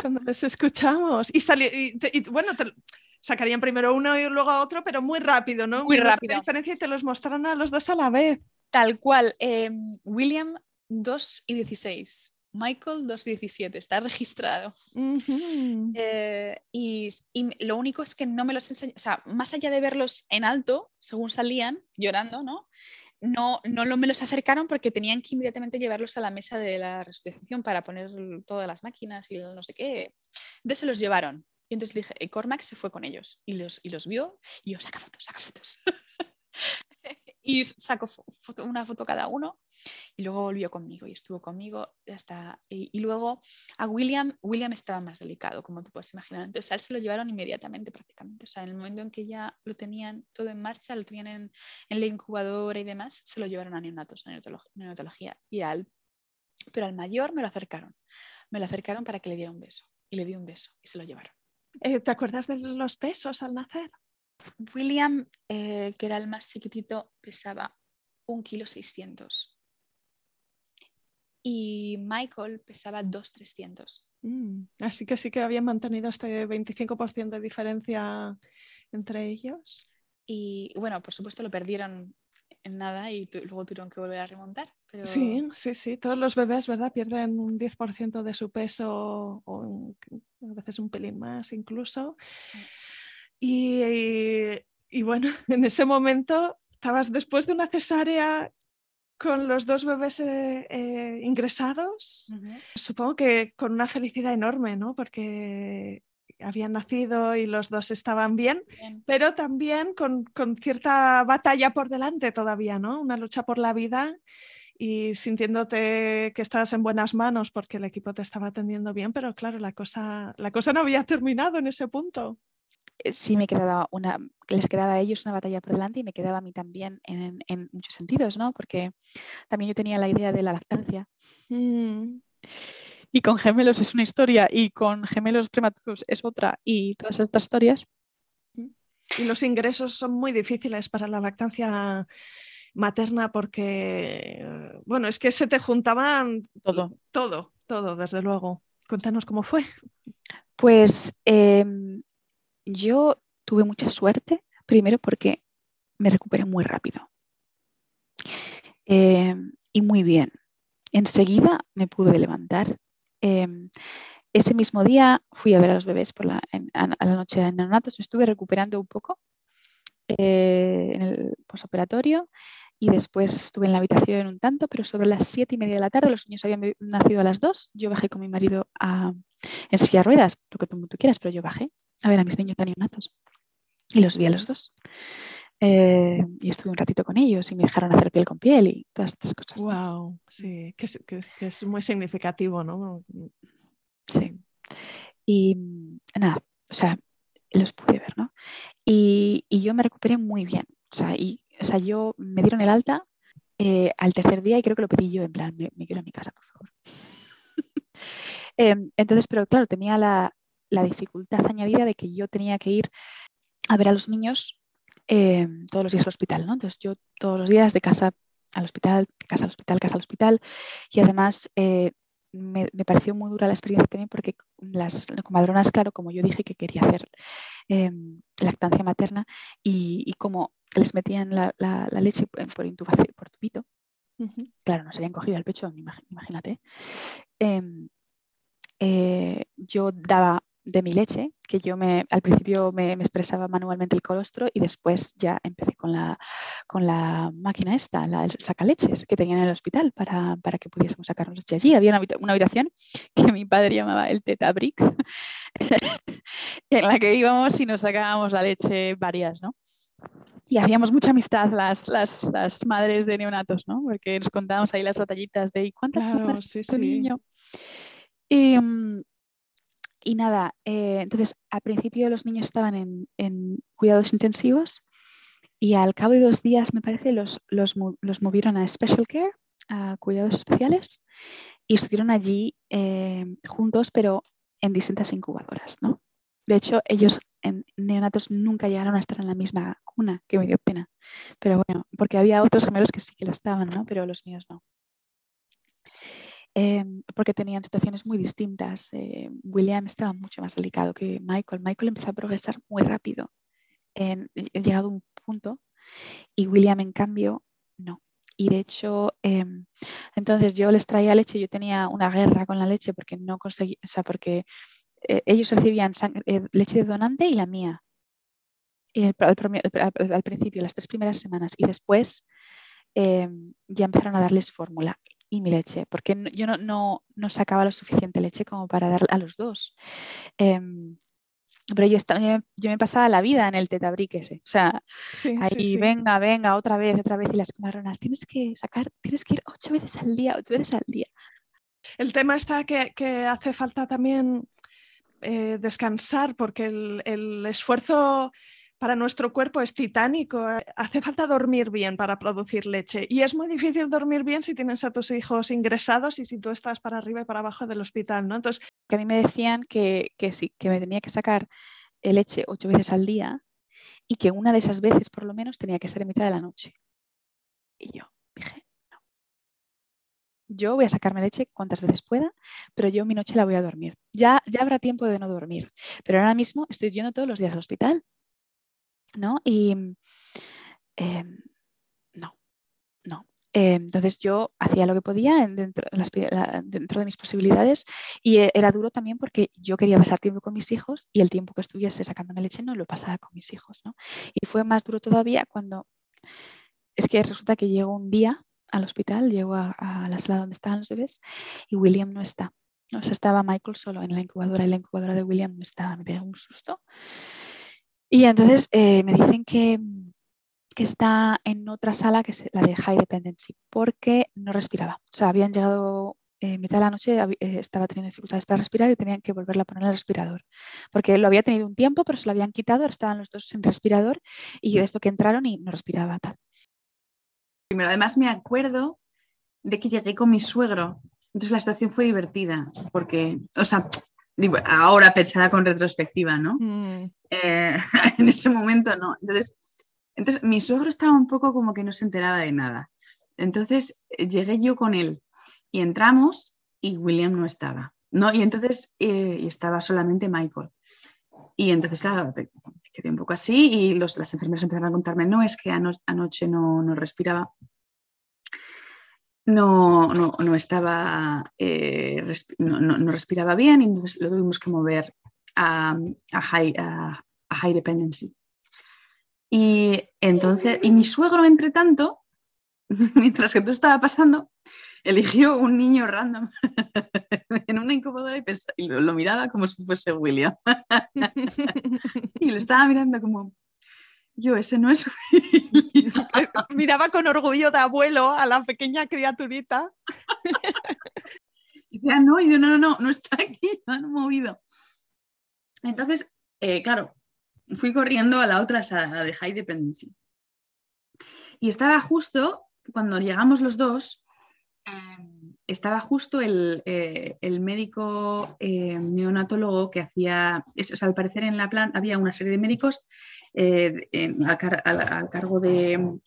D: cuando les escuchamos. Y, y, bueno, sacarían primero uno y luego a otro, pero muy rápido, ¿no?
C: Muy rápido.
D: diferencia y te los mostraron a los dos a la vez.
C: Tal cual. Em, William 2 y 16. Michael 217, está registrado. Eh, y, lo único es que no me los enseñó, o sea, más allá de verlos en alto, según salían llorando, ¿no? No, no me los acercaron porque tenían que inmediatamente llevarlos a la mesa de la resucitación para poner todas las máquinas y no sé qué. Entonces se los llevaron. Y entonces dije, y Cormac se fue con ellos y los, y los vio y yo, saca fotos, saca fotos. [LAUGHS] y sacó una foto cada uno y luego volvió conmigo y estuvo conmigo hasta y, luego a William William estaba más delicado como te puedes imaginar. Entonces a él se lo llevaron inmediatamente prácticamente. O sea en el momento en que ya lo tenían todo en marcha lo tenían en, en la incubadora y demás se lo llevaron a neonatos a neonatología y al pero al mayor me lo acercaron me lo acercaron para que le diera un beso y le di un beso y se lo llevaron
D: eh, ¿Te acuerdas de los besos al nacer?
C: William, eh, que era el más chiquitito, pesaba un kilo 600 y Michael pesaba 2,300.
D: Mm, así que sí que habían mantenido este 25% de diferencia entre ellos.
C: Y bueno, por supuesto lo perdieron en nada y luego tuvieron que volver a remontar.
D: Sí, sí, sí. Todos los bebés, ¿verdad? Pierden un 10% de su peso o a veces un pelín más incluso. Mm. Y, bueno, [LAUGHS] en ese momento estabas después de una cesárea con los dos bebés eh, eh, ingresados, supongo que con una felicidad enorme, ¿no? Porque habían nacido y los dos estaban bien, pero también con, con, cierta batalla por delante todavía, ¿no? Una lucha por la vida y sintiéndote que estabas en buenas manos porque el equipo te estaba atendiendo bien, pero claro, la cosa, la cosa no había [LAUGHS] terminado en ese punto.
C: Eh, sí me quedaba una, les quedaba a ellos una batalla por delante y me quedaba a mí también en, en muchos sentidos, ¿no? Porque también yo tenía la idea de la lactancia. Mm. Y con gemelos es una historia y con gemelos prematuros es otra y todas estas historias.
D: Y los ingresos son muy difíciles para la lactancia materna porque, bueno, es que se te juntaban todo, todo, todo, desde luego. Cuéntanos cómo fue.
C: Pues em, yo tuve mucha suerte, primero porque me recuperé muy rápido em, y muy bien. Enseguida me pude levantar. Em, ese mismo día fui a ver a los bebés por la, a, la noche de neonatos, me estuve recuperando un poco eh, en el posoperatorio y después estuve en la habitación un tanto, pero sobre las siete y media de la tarde los niños habían nacido a las dos. Yo bajé con mi marido a, en silla de ruedas, lo que tú, quieras, pero yo bajé a ver a mis niños neonatos y los vi a los dos. Eh, y estuve un ratito con ellos y me dejaron hacer piel con piel y todas estas cosas.
D: Wow, sí, que es, muy significativo, ¿no?
C: Sí. Y nada, o sea, los pude ver, ¿no? Y, y yo me recuperé muy bien. O sea, y, o sea, yo me dieron el alta eh, al tercer día y creo que lo pedí yo, en plan, me, quiero a mi casa, por favor. [LAUGHS] Em, entonces, pero claro, tenía la, la, dificultad añadida de que yo tenía que ir a ver a los niños em, todos los días al hospital, ¿no? Entonces yo todos los días de casa al hospital, de casa al hospital, casa al hospital y además eh, me, pareció muy dura la experiencia también porque las comadronas, claro, como yo dije que quería hacer em, lactancia materna y, como les metían la, leche por intubación, por tubito, claro, no se habían cogido al pecho, imagínate. Em, eh, yo daba de mi leche, que yo me, al principio me, expresaba manualmente el colostro y después ya empecé con la, con la máquina esta, la sacaleches que tenían en el hospital para, que pudiésemos sacarnos leche allí. Había una, habitación [LAUGHS] que mi padre llamaba el teta brick, [LAUGHS] en la que íbamos y nos sacábamos la leche varias, ¿no? Y hacíamos mucha amistad las, las, las, madres de neonatos, ¿no? Porque nos contábamos ahí las batallitas de cuántas
D: claro, sí, tu
C: niño? Y, mm, y nada, eh, entonces al principio los niños estaban en, cuidados intensivos y al cabo de dos días, me parece, los, los, movieron a Special Care, a cuidados especiales, y estuvieron allí eh, juntos, pero en distintas incubadoras, ¿no? De hecho, ellos en neonatos nunca llegaron a estar en la misma cuna, que me dio pena. Pero bueno, porque había otros gemelos que sí que lo estaban, ¿no? Pero los míos no. Em, porque tenían situaciones muy distintas. Eh, William estaba mucho más delicado que Michael. Michael empezó a progresar muy rápido, en, llegado a un punto, y William, en cambio, no. Y de hecho, em, entonces yo les traía leche, yo tenía una guerra con la leche porque no conseguía, o sea, porque eh, ellos recibían eh, leche de donante y la mía. al, principio, las tres primeras semanas, y después em, ya empezaron a darles fórmula y mi leche, porque yo no, no, sacaba la suficiente leche como para dar a los dos. Em, pero yo, estaba, yo, me pasaba la vida en el tetabrique ese. O sea, ahí venga, venga, otra vez, otra vez. Y las comadronas, tienes que sacar, tienes que ir ocho veces al día, ocho veces al día.
D: El tema está que, que hace falta también eh, descansar porque el, el esfuerzo para nuestro cuerpo es titánico. Hace falta dormir bien para producir leche. Y es muy difícil dormir bien si tienes a tus hijos ingresados y si tú estás para arriba y para abajo del hospital, ¿no?
C: Entonces, que a mí me decían que, sí, que me tenía que sacar leche ocho veces al día y que una de esas veces por lo menos tenía que ser en mitad de la noche. Y yo dije, no. Yo voy a sacarme leche cuantas veces pueda, pero yo mi noche la voy a dormir. Ya, ya habrá tiempo de no dormir, pero ahora mismo estoy yendo todos los días al hospital ¿no? Y em, no, no. Em, entonces yo hacía lo que podía dentro, dentro, de mis posibilidades y e, era duro también porque yo quería pasar tiempo con mis hijos y el tiempo que estuviese sacándome leche no lo pasaba con mis hijos, ¿no? Y fue más duro todavía cuando es que resulta que llego un día al hospital, llego a, la sala donde estaban los bebés y William no está. O sea, estaba Michael solo en la incubadora y la incubadora de William no estaba. Me pegó un susto y entonces eh, me dicen que, está en otra sala, que es la de High Dependency, porque no respiraba. O sea, habían llegado en eh, mitad de la noche, eh, estaba teniendo dificultades para respirar y tenían que volverla a poner el respirador. Porque lo había tenido un tiempo, pero se lo habían quitado, ahora estaban los dos sin respirador y de esto que entraron y no respiraba tal.
A: Primero, además me acuerdo de que llegué con mi suegro. Entonces la situación fue divertida, porque, o sea, ahora pensada con retrospectiva, ¿no? Mm. Eh, [LAUGHS] en ese momento no. Entonces, entonces, mi suegro estaba un poco como que no se enteraba de nada. Entonces, eh, llegué yo con él y entramos y William no estaba, ¿no? Y entonces eh, estaba solamente Michael. Y entonces, claro, quedé un poco así y las enfermeras empezaron a contarme, no, es que anoche no, no respiraba no, no, no estaba, eh, no, respiraba bien y entonces lo tuvimos que mover a, high, a, high, dependency. Y entonces, y mi suegro, entre tanto, [LAUGHS] mientras que todo estaba pasando, eligió un niño random [LAUGHS] en una incubadora y, lo, lo, miraba como si fuese William. [LAUGHS] y lo estaba mirando como, yo ese no es.
D: Miraba con orgullo de abuelo a la pequeña criaturita.
A: Y decía, no, y yo, no, no, no, no está aquí, no han movido. Entonces, eh, claro, fui corriendo a la otra sala, de High Dependency. Y estaba justo, cuando llegamos los dos, em, estaba justo el, eh, médico eh, neonatólogo que hacía, al parecer en la plan había una serie de médicos eh, al, cargo de,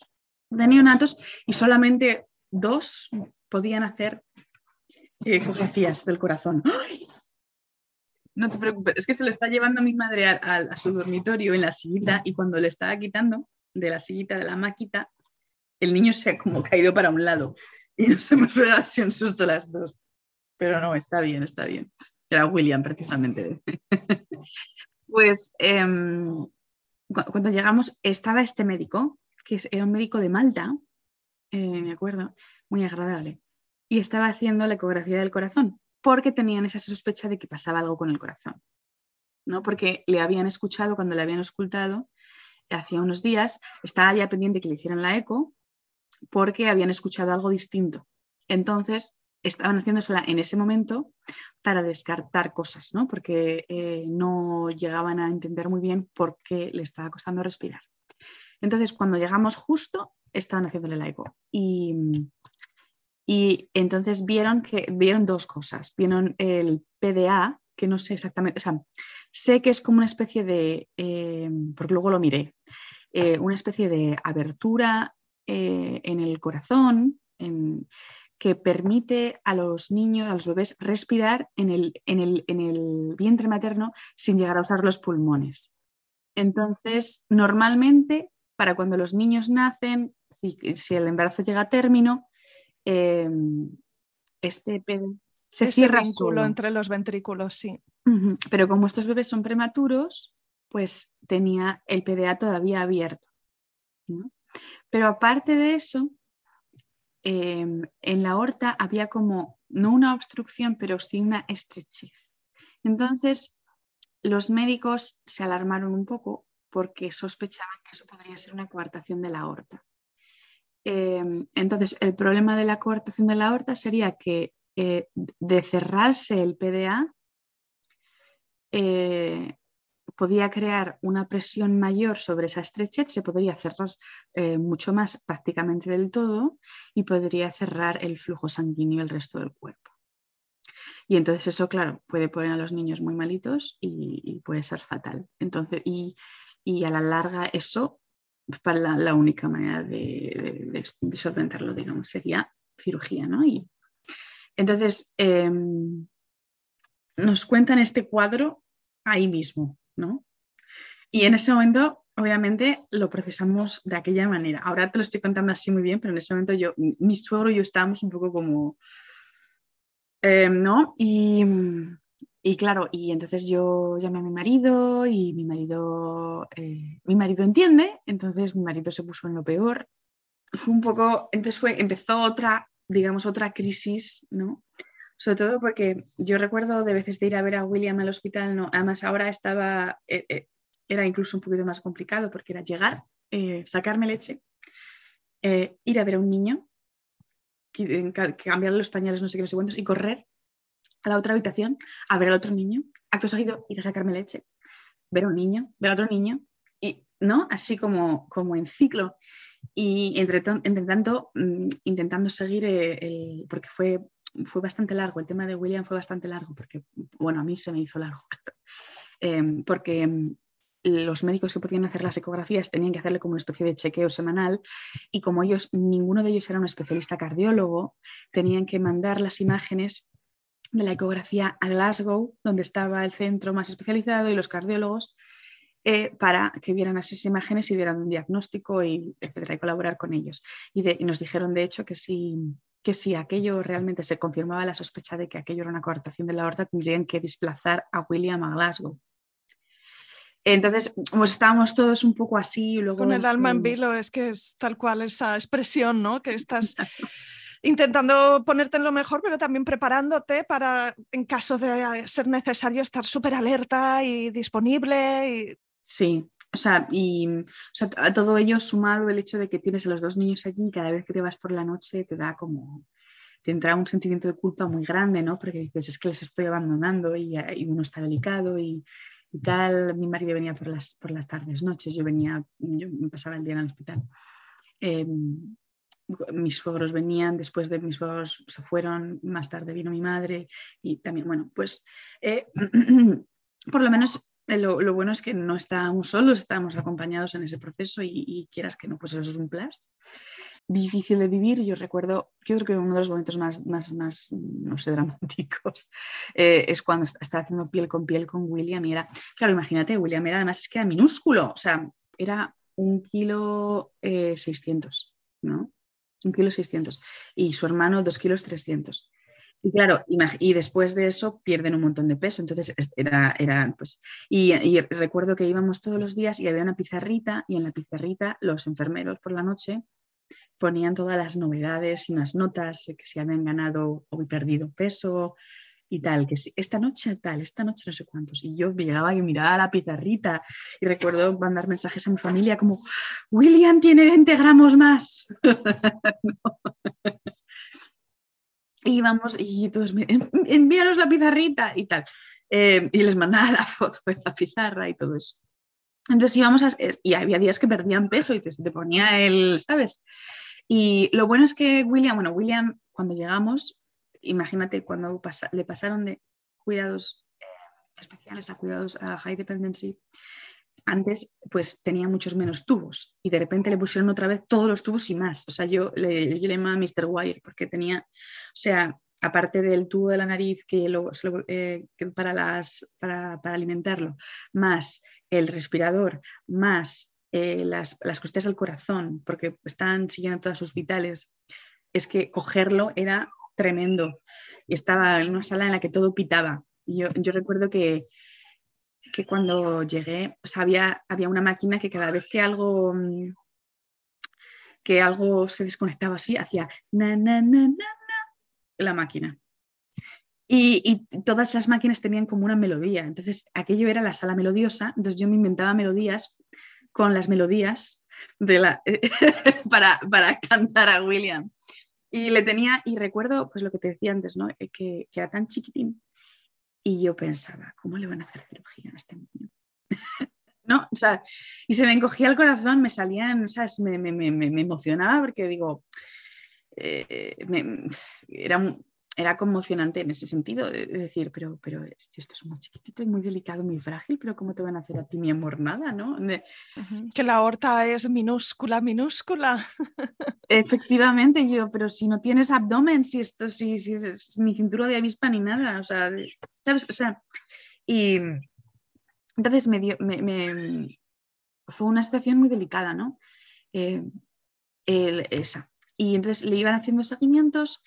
A: neonatos y solamente dos podían hacer ¿Qué hacías del corazón? No te preocupes, es que se lo está llevando mi madre a, su dormitorio en la sillita y cuando le estaba quitando de la sillita de la maquita, el niño se ha como caído para un lado y nos [LAUGHS] hemos pegado así un susto las dos. Pero no, está bien, está bien. Era William, precisamente. [LAUGHS] pues em, cuando llegamos estaba este médico, que era un médico de Malta, eh, me acuerdo, muy agradable, y estaba haciendo la ecografía del corazón porque tenían esa sospecha de que pasaba algo con el corazón, ¿no? Porque le habían escuchado cuando le habían escultado hacía unos días, estaba ya pendiente que le hicieran la eco porque habían escuchado algo distinto. Entonces, estaban haciéndosela en ese momento para descartar cosas, ¿no? Porque eh, no llegaban a entender muy bien por qué le estaba costando respirar. Entonces, cuando llegamos justo, estaban haciéndole la eco. Y, y entonces vieron que vieron dos cosas. Vieron el PDA, que no sé exactamente, o sea, sé que es como una especie de, eh, porque luego lo miré, eh, una especie de abertura eh, en el corazón que permite a los niños, a los bebés, respirar en el, en, el, en el vientre materno sin llegar a usar los pulmones. Entonces, normalmente, para cuando los niños nacen, si, si el embarazo llega a término, Em, este se cierra
D: solo. entre los ventrículos, sí.
A: Pero como estos bebés son prematuros, pues tenía el PDA todavía abierto. Pero aparte de eso, em, en la aorta había como, no una obstrucción, pero sí una estrechez. Entonces, los médicos se alarmaron un poco porque sospechaban que eso podría ser una coartación de la aorta. Em, entonces, el problema de la coartación de la aorta sería que eh, de cerrarse el PDA, eh, podía crear una presión mayor sobre esa estrechez, se podría cerrar eh, mucho más prácticamente del todo y podría cerrar el flujo sanguíneo el resto del cuerpo. Y entonces eso, claro, puede poner a los niños muy malitos y, puede ser fatal. Entonces, y, y, a la larga eso para la, única manera de, solventarlo, digamos, sería cirugía, ¿no? Y entonces, em, nos cuentan este cuadro ahí mismo, ¿no? Y en ese momento, obviamente, lo procesamos de aquella manera. Ahora te lo estoy contando así muy bien, pero en ese momento yo, mi suegro y yo estábamos un poco como, em, ¿no? Y, y claro, y entonces yo llamé a mi marido y mi marido, eh, mi marido entiende, entonces mi marido se puso en lo peor. Fue un poco, entonces fue, empezó otra, digamos, otra crisis, ¿no? Sobre todo porque yo recuerdo de veces de ir a ver a William al hospital, ¿no? Además ahora estaba, eh, eh, era incluso un poquito más complicado porque era llegar, sacarme leche, ir a ver a un niño, cambiarle los pañales, no sé qué, no sé cuántos, y correr a la otra habitación a ver al otro niño, acto seguido ir a sacarme leche, ver a un niño, ver a otro niño, y, ¿no? Así como, como en ciclo. Y entre, tanto, mm, intentando seguir, eh, el, porque fue, fue bastante largo, el tema de William fue bastante largo, porque, bueno, a mí se me hizo largo, [LAUGHS] em, porque em, los médicos que podían hacer las ecografías tenían que hacerle como una especie de chequeo semanal y como ellos, ninguno de ellos era un especialista cardiólogo, tenían que mandar las imágenes de la ecografía a Glasgow, donde estaba el centro más especializado y los cardiólogos, eh, para que vieran esas imágenes y dieran un diagnóstico y, etcétera, y colaborar con ellos. Y, nos dijeron, de hecho, que si, que si aquello realmente se confirmaba la sospecha de que aquello era una coartación de la aorta, tendrían que desplazar a William a Glasgow. Entonces, pues estábamos todos un poco así. Luego,
D: Con el alma en vilo, es que es tal cual esa expresión, ¿no? Que estás [LAUGHS] intentando ponerte en lo mejor, pero también preparándote para, en caso de ser necesario, estar súper alerta y disponible.
A: Sí, o sea, y a todo ello sumado el hecho de que tienes a los dos niños allí y cada vez que te vas por la noche te da como, te entra un sentimiento de culpa muy grande, ¿no? Porque dices, es que les estoy abandonando y, uno está delicado y, tal. Mi marido venía por las, por las tardes, noches, yo venía, yo pasaba el día en el hospital. Em, mis suegros venían, después de mis suegros se fueron, más tarde vino mi madre y también, bueno, pues eh, [CLEARS THROAT] por lo menos eh, lo, bueno es que no estábamos solos, estábamos acompañados en ese proceso y, quieras que no, pues eso es un plus. difícil de vivir. Yo recuerdo, yo creo que uno de los momentos más, más, más no sé, [LAUGHS] dramáticos eh, es cuando estaba haciendo piel con piel con William y era, claro, imagínate, William era además es que era minúsculo, o sea, era un kilo eh, 600, ¿no? Un kilo 600 y su hermano dos kilos 300. Y claro, y después de eso pierden un montón de peso. Entonces, era, era pues, y, y, recuerdo que íbamos todos los días y había una pizarrita y en la pizarrita los enfermeros por la noche ponían todas las novedades y unas notas que si habían ganado o perdido peso y tal, que si, esta noche tal, esta noche no sé cuántos. Y yo llegaba y miraba la pizarrita y recuerdo mandar mensajes a mi familia como, William tiene 20 gramos más. [LAUGHS] y vamos, y todos envíanos la pizarrita y tal. Eh, y les mandaba la foto de la pizarra y todo eso. Entonces íbamos a, y había días que perdían peso y te, te ponía el, ¿sabes? Y lo bueno es que William, bueno, William, cuando llegamos, imagínate cuando le pasaron de cuidados eh, especiales a cuidados a high dependency, antes pues tenía muchos menos tubos y de repente le pusieron otra vez todos los tubos y más. O sea, yo le, yo le llamaba Mr. Wire porque tenía, o sea, aparte del tubo de la nariz que, eh, para, las, para, alimentarlo, más el respirador, más eh, las, las costillas al corazón, porque están siguiendo todas sus vitales, es que cogerlo era tremendo. Y estaba en una sala en la que todo pitaba. Yo, yo recuerdo que, que cuando llegué, había, había, una máquina que cada vez que algo, mm, que algo se desconectaba así, hacía na, na, na, na, la máquina. Y, y, todas las máquinas tenían como una melodía. Entonces, aquello era la sala melodiosa. Entonces, yo me inventaba melodías con las melodías de la, [LAUGHS] para, para, cantar a William. Y le tenía, y recuerdo pues lo que te decía antes, ¿no? Eh, que, que era tan chiquitín. Y yo pensaba, ¿cómo le van a hacer cirugía a este niño? [LAUGHS] ¿no? O sea, y se me encogía el corazón, me salían, ¿sabes? Me, me, me, emocionaba porque digo, eh, era un, era conmocionante en ese sentido, de decir, pero, pero esto, es muy chiquitito y muy delicado, muy frágil, pero ¿cómo te van a hacer a ti, mi amor, nada? ¿no?
D: Que la aorta es minúscula, minúscula.
A: Efectivamente, yo, pero si no tienes abdomen, si esto, si, si, es ni cintura de avispa ni nada, o sea, ¿sabes? O sea, y entonces me, dio, me, me fue una situación muy delicada, ¿no? Eh, el, esa. Y entonces le iban haciendo seguimientos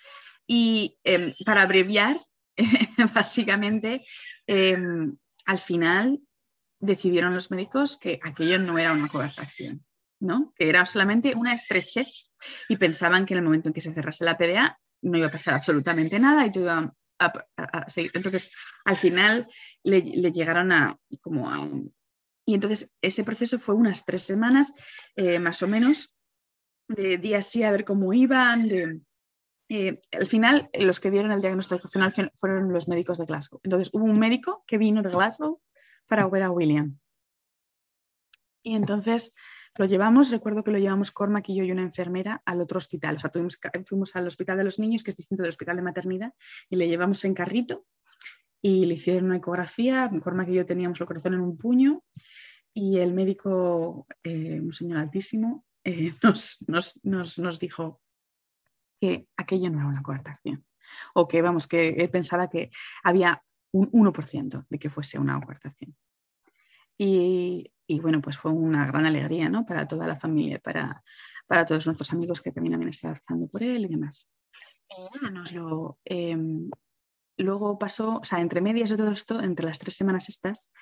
A: y eh, para abreviar, [LAUGHS] básicamente, eh, al final decidieron los médicos que aquello no era una coartación, ¿no? que era solamente una estrechez y pensaban que en el momento en que se cerrase la PDA no iba a pasar absolutamente nada y todo iba a, seguir. Entonces, al final le, le llegaron a como a... Y entonces ese proceso fue unas tres semanas, eh, más o menos, de día así a ver cómo iban, de, eh, al final los que dieron el diagnóstico final fueron los médicos de Glasgow. Entonces hubo un médico que vino de Glasgow para ver a William. Y entonces lo llevamos, recuerdo que lo llevamos Cormac y yo y una enfermera al otro hospital. O sea, fuimos al hospital de los niños, que es distinto del hospital de maternidad, y le llevamos en carrito y le hicieron una ecografía. Cormac y yo teníamos el corazón en un puño y el médico, eh, un señor altísimo, eh, [LAUGHS] nos, nos, nos dijo, que aquello no era una coartación. O que, vamos, que pensaba que había un 1% de que fuese una coartación. Y, y, bueno, pues fue una gran alegría ¿no? para toda la familia, para, para todos nuestros amigos que también habían estado rezando por él y demás. nos lo, eh, luego pasó, o sea, entre medias de todo esto, entre las tres semanas estas,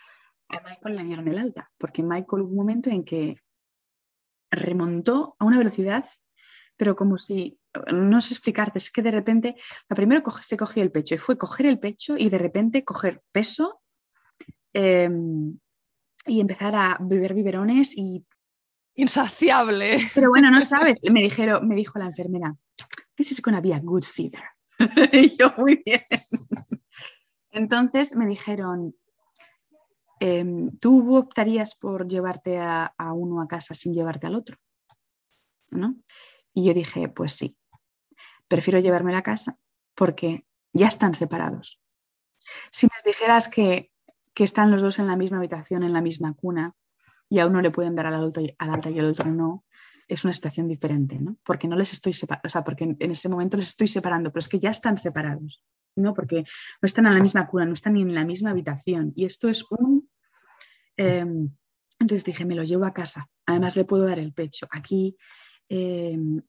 A: a Michael le dieron el alta, porque Michael hubo un momento en que remontó a una velocidad, pero como si no sé explicarte, es que de repente, la primero se cogió el pecho y fue coger el pecho y de repente coger peso em, y empezar a beber biberones y...
D: Insaciable.
A: Pero bueno, no sabes, me, dijeron, me dijo la enfermera, this is gonna be a good feeder. [LAUGHS] y yo, muy bien. Entonces me dijeron, em, ¿tú optarías por llevarte a, a, uno a casa sin llevarte al otro? ¿No? Y yo dije, pues sí prefiero llevarme a casa porque ya están separados. Si me dijeras que, están los dos en la misma habitación, en la misma cuna, y a uno le pueden dar al alta, al alta y al otro no, es una situación diferente, ¿no? Porque no les estoy o sea, porque en, ese momento les estoy separando, pero es que ya están separados, ¿no? Porque no están en la misma cuna, no están ni en la misma habitación. Y esto es un... Em, entonces dije, me lo llevo a casa. Además le puedo dar el pecho. Aquí, em,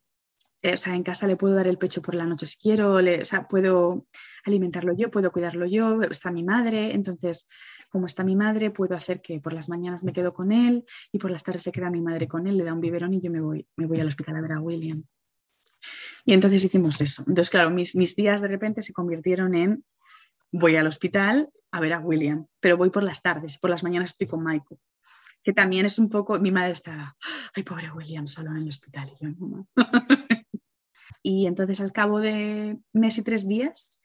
A: o sea, en casa le puedo dar el pecho por la noche si quiero, le, o sea, puedo alimentarlo yo, puedo cuidarlo yo, está mi madre. Entonces, como está mi madre, puedo hacer que por las mañanas me quedo con él y por las tardes se queda mi madre con él, le da un biberón y yo me voy, me voy al hospital a ver a William. Y entonces hicimos eso. Entonces, claro, mis, mis días de repente se convirtieron en voy al hospital a ver a William, pero voy por las tardes, por las mañanas estoy con Michael que también es un poco, mi madre estaba, ay, pobre William, solo en el hospital. Y yo, no. Y entonces al cabo de mes y tres días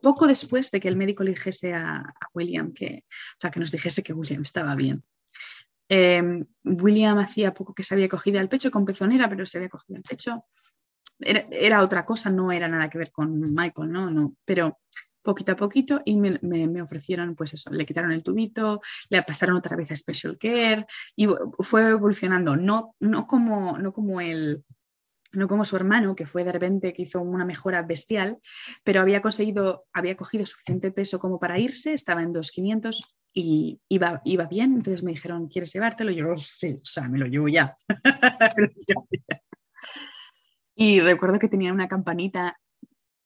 A: poco después de que el médico le dijese a, William que, o sea, que nos dijese que William estaba bien. Em, William hacía poco que se había cogido al pecho con pezonera, pero se había cogido al pecho. Era, otra cosa, no era nada que ver con Michael, ¿no? no pero poquito a poquito y me, ofrecieron, pues eso, le quitaron el tubito, le pasaron otra vez a Special Care y fue evolucionando, no, no, como, no como el, no como su hermano, que fue de repente que hizo una mejora bestial, pero había conseguido, había cogido suficiente peso como para irse, estaba en 2.500 y iba, iba bien, entonces me dijeron, ¿quieres llevártelo? Yo, sí, o sea, [LAUGHS] me lo llevo ya. y recuerdo que tenía una campanita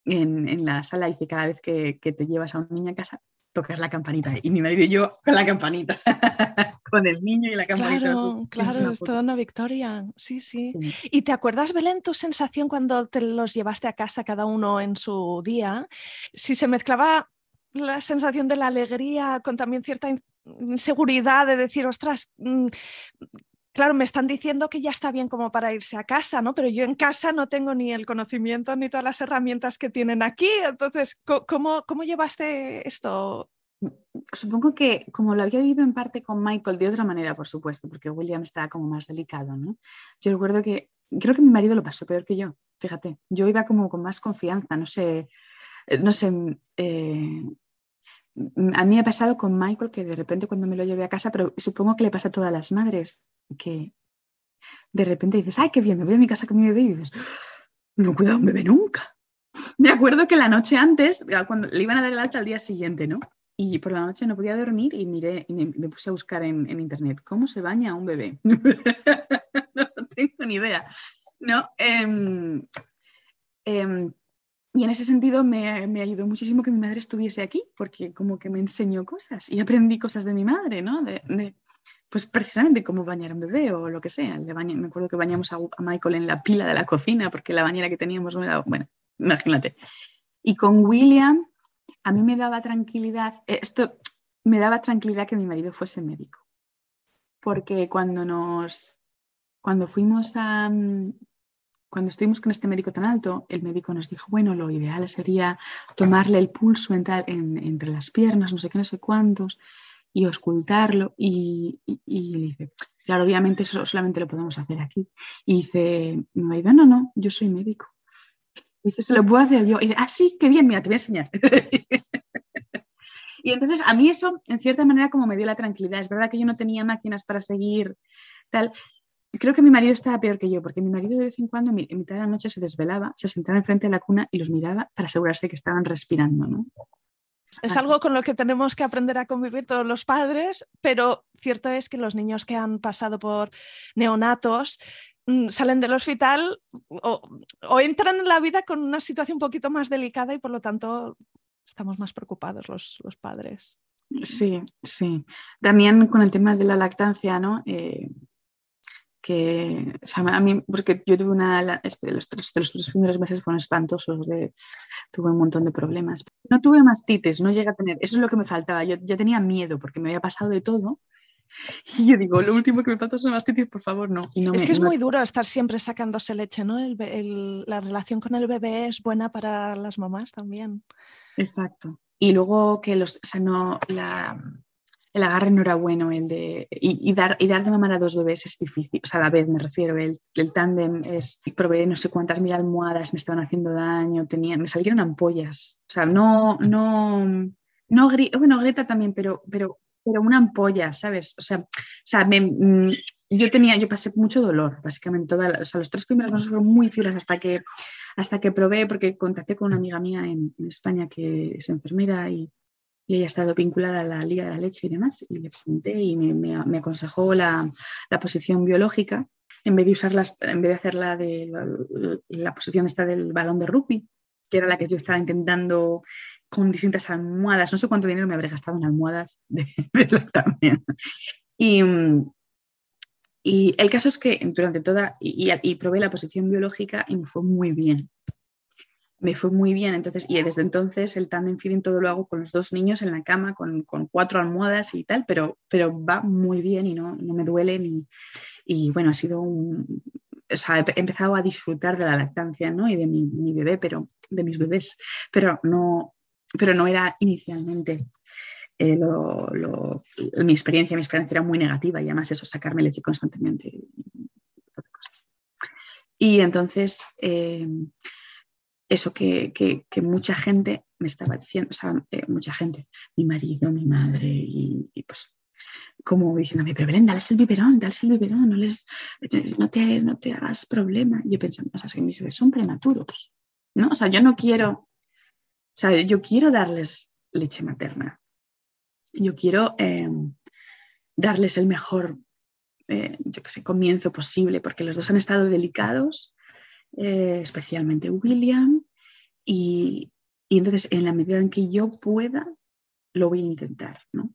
A: en, la sala y que cada vez que, que, te llevas a un niño a casa, tocas la campanita. Y mi marido y yo con la campanita. [LAUGHS] con el niño y la campanita.
D: Claro, claro, es toda una victoria. Sí, sí, ¿Y te acuerdas, Belén, tu sensación cuando te los llevaste a casa cada uno en su día? Si se mezclaba la sensación de la alegría con también cierta inseguridad de decir, ostras, mm, claro, me están diciendo que ya está bien como para irse a casa, ¿no? Pero yo en casa no tengo ni el conocimiento ni todas las herramientas que tienen aquí. Entonces, ¿cómo, cómo llevaste esto,
A: supongo que como lo había vivido en parte con Michael, de otra manera, por supuesto, porque William estaba como más delicado, ¿no? Yo recuerdo que, creo que mi marido lo pasó peor que yo, fíjate, yo iba como con más confianza, no sé, eh, no sé, eh, a mí me ha pasado con Michael que de repente cuando me lo llevé a casa, pero supongo que le pasa a todas las madres, que de repente dices, ay, qué bien, me voy a mi casa con mi bebé y dices, no cuidado un bebé nunca. [LAUGHS] Me acuerdo que la noche antes, cuando le iban a dar el alta al día siguiente, ¿no? Y por la noche no podía dormir y miré y me, puse a buscar en, internet cómo se baña un bebé. [LAUGHS] no tengo ni idea. ¿no? Em, em, y en ese sentido me, ayudó muchísimo que mi madre estuviese aquí, porque como que me enseñó cosas y aprendí cosas de mi madre, ¿no? De, pues precisamente cómo bañar a un bebé o lo que sea. Me acuerdo que bañamos a, a, Michael en la pila de la cocina porque la bañera que teníamos no era, bueno, imagínate. Y con William a mí me daba tranquilidad, eh, esto me daba tranquilidad que mi marido fuese médico, porque cuando nos, cuando fuimos a, mm, cuando estuvimos con este médico tan alto, el médico nos dijo, bueno, lo ideal sería tomarle el pulso entre las piernas, no sé qué, no sé cuántos, y ocultarlo. Y, y, le dice, claro, obviamente eso solamente lo podemos hacer aquí. Y dice, mi marido, no, no, yo soy médico. Dice, se lo puedo hacer yo. Y dice, ah, sí, qué bien, mira, te voy a enseñar. [LAUGHS] y entonces a mí eso, en cierta manera, como me dio la tranquilidad. Es verdad que yo no tenía máquinas para seguir tal. Creo que mi marido estaba peor que yo, porque mi marido de vez en cuando, en mitad de la noche, se desvelaba, se sentaba enfrente de la cuna y los miraba para asegurarse que estaban respirando, ¿no?
D: Es algo con lo que tenemos que aprender a convivir todos los padres, pero cierto es que los niños que han pasado por neonatos Mm, salen del hospital o, entran en la vida con una situación un poquito más delicada y por lo tanto estamos más preocupados los, padres.
A: Sí, sí. También con el tema de la lactancia, ¿no? Eh, que a mí, porque yo tuve una, los, tres, los primeros meses fueron espantosos, tuve un montón de problemas. No tuve mastitis, no llegué a tener, eso es lo que me faltaba, yo ya tenía miedo porque me había pasado de todo [LAUGHS] Y yo digo, lo último que me falta son mastitis, por favor, no.
D: es que es muy duro estar siempre sacándose leche, ¿no? la relación con el bebé es buena para las mamás también.
A: Exacto. Y luego que los, o sea, no, la, el agarre no era bueno, el de, y, dar, y dar de mamar a dos bebés es difícil, o sea, a la vez me refiero, el, el tándem es, probé no sé cuántas mil almohadas, me estaban haciendo daño, tenía, me salieron ampollas, o sea, no, no, no, bueno, Greta también, pero, pero pero una ampolla, ¿sabes? O sea, o sea mm, yo tenía, yo pasé mucho dolor, básicamente. Toda, o sea, los tres primeros meses fueron muy duros hasta que, hasta que probé, porque contacté con una amiga mía en, España que es enfermera y, y, ella ha estado vinculada a la Liga de la Leche y demás, y le pregunté y me, me, aconsejó la, la, posición biológica en vez de usarlas, en vez de hacer la de la, posición esta del balón de rugby, que era la que yo estaba intentando con distintas almohadas. No sé cuánto dinero me habré gastado en almohadas de, [LAUGHS] de también. Y, y el caso es que durante toda, y, probé la posición biológica y me fue muy bien. Me fue muy bien, entonces, y desde entonces el tandem feeding todo lo hago con los dos niños en la cama, con, cuatro almohadas y tal, pero, pero va muy bien y no, no me duele ni, y bueno, ha sido un, o he empezado a disfrutar de la lactancia, ¿no? Y de mi, bebé, pero de mis bebés, pero no, pero no era inicialmente. Eh, mi experiencia, mi experiencia era muy negativa y además eso, sacarme leche constantemente. Y entonces, eh, eso que, mucha gente me estaba diciendo, o sea, eh, mucha gente, mi marido, mi madre, y, pues como diciéndome, pero Belén, dale el biberón, dale el biberón, no, les, no, te, no te hagas problema. Yo pensando, o sea, que mis bebés son prematuros, ¿no? O sea, yo no quiero, o sea, yo quiero darles leche materna, yo quiero eh, darles el mejor, eh, yo que sé, comienzo posible, porque los dos han estado delicados, eh, especialmente William, y, entonces en la medida en que yo pueda, lo voy a intentar, ¿no?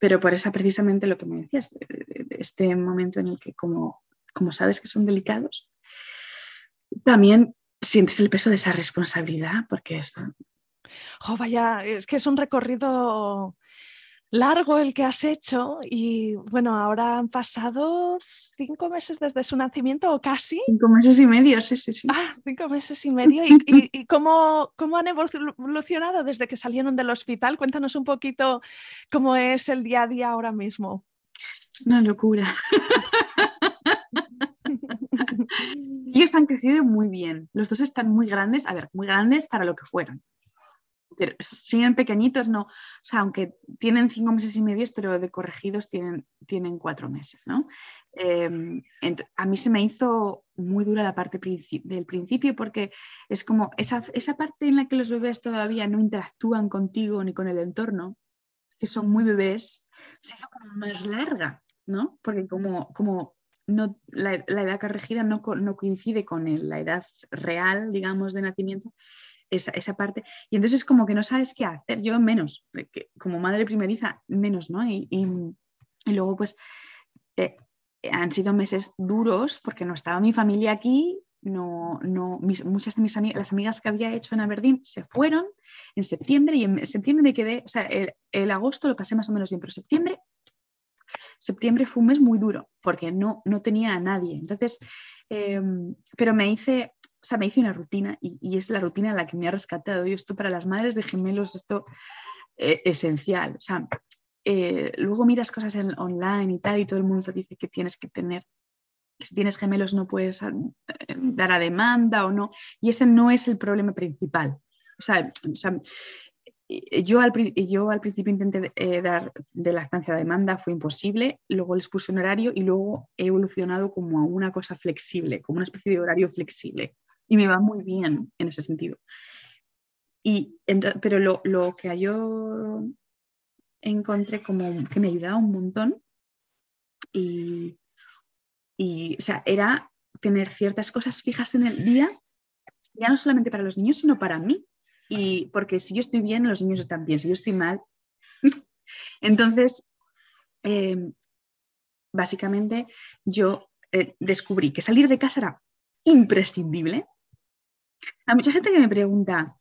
A: pero por eso precisamente lo que me decías, este momento en el que como, como sabes que son delicados, también sientes el peso de esa responsabilidad, porque es,
D: oh, vaya, es que es un recorrido largo el que has hecho y bueno, ahora han pasado cinco meses desde su nacimiento o casi.
A: Cinco meses y medio, sí, sí, sí.
D: Ah, cinco meses y medio. ¿Y, [LAUGHS] cómo, cómo, han evolucionado desde que salieron del hospital? Cuéntanos un poquito cómo es el día a día ahora mismo.
A: Una locura. [LAUGHS] Ellos han crecido muy bien. Los dos están muy grandes, a ver, muy grandes para lo que fueron pero siguen pequeñitos, no, o sea, aunque tienen cinco meses y medio, pero de corregidos tienen, tienen cuatro meses, ¿no? Em, a mí se me hizo muy dura la parte del principio porque es como esa, esa parte en la que los bebés todavía no interactúan contigo ni con el entorno, que son muy bebés, se hizo como más larga, ¿no? Porque como, como no, la, edad corregida no, no coincide con la edad real, digamos, de nacimiento, esa, parte. Y entonces como que no sabes qué hacer, yo menos, como madre primeriza, menos, ¿no? Y, luego pues eh, han sido meses duros porque no estaba mi familia aquí, no, no, muchas de mis amigas, las amigas que había hecho en Aberdeen se fueron en septiembre y en septiembre me quedé, o sea, el, agosto lo pasé más o menos bien, pero septiembre, septiembre fue un mes muy duro porque no, no tenía a nadie. Entonces, em, pero me hice, o sea, me hice una rutina y, es la rutina la que me ha rescatado. Y esto para las madres de gemelos, esto es eh, esencial. O sea, eh, luego miras cosas en, online y tal y todo el mundo te dice que tienes que tener, que si tienes gemelos no puedes eh, dar a demanda o no. Y ese no es el problema principal. O sea, yo al, yo al, principio intenté dar de lactancia a demanda, fue imposible, luego les puse un horario y luego he evolucionado como a una cosa flexible, como una especie de horario flexible y me va muy bien en ese sentido. Y, pero lo, lo, que yo encontré como que me ayudaba un montón y, y o sea, era tener ciertas cosas fijas en el día, ya no solamente para los niños, sino para mí. Y porque si yo estoy bien, los niños están bien, si yo estoy mal. [LAUGHS] Entonces, em, básicamente yo eh, descubrí que salir de casa era imprescindible hay mucha gente que me pregunta,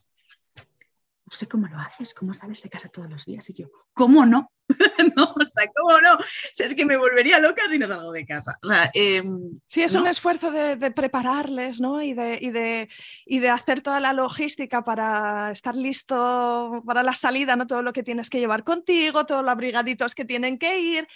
A: no sé cómo lo haces, cómo sales de casa todos los días. Y yo, ¿cómo no? [LAUGHS] no, o sea, ¿cómo no? O sea, es que me volvería loca si no salgo de casa. O sea, em,
D: sí, es un esfuerzo de, prepararles, ¿no? Y de, y, de, y de, hacer toda la logística para estar listo para la salida, ¿no? Todo lo que tienes que llevar contigo, todos los abrigaditos que tienen que ir.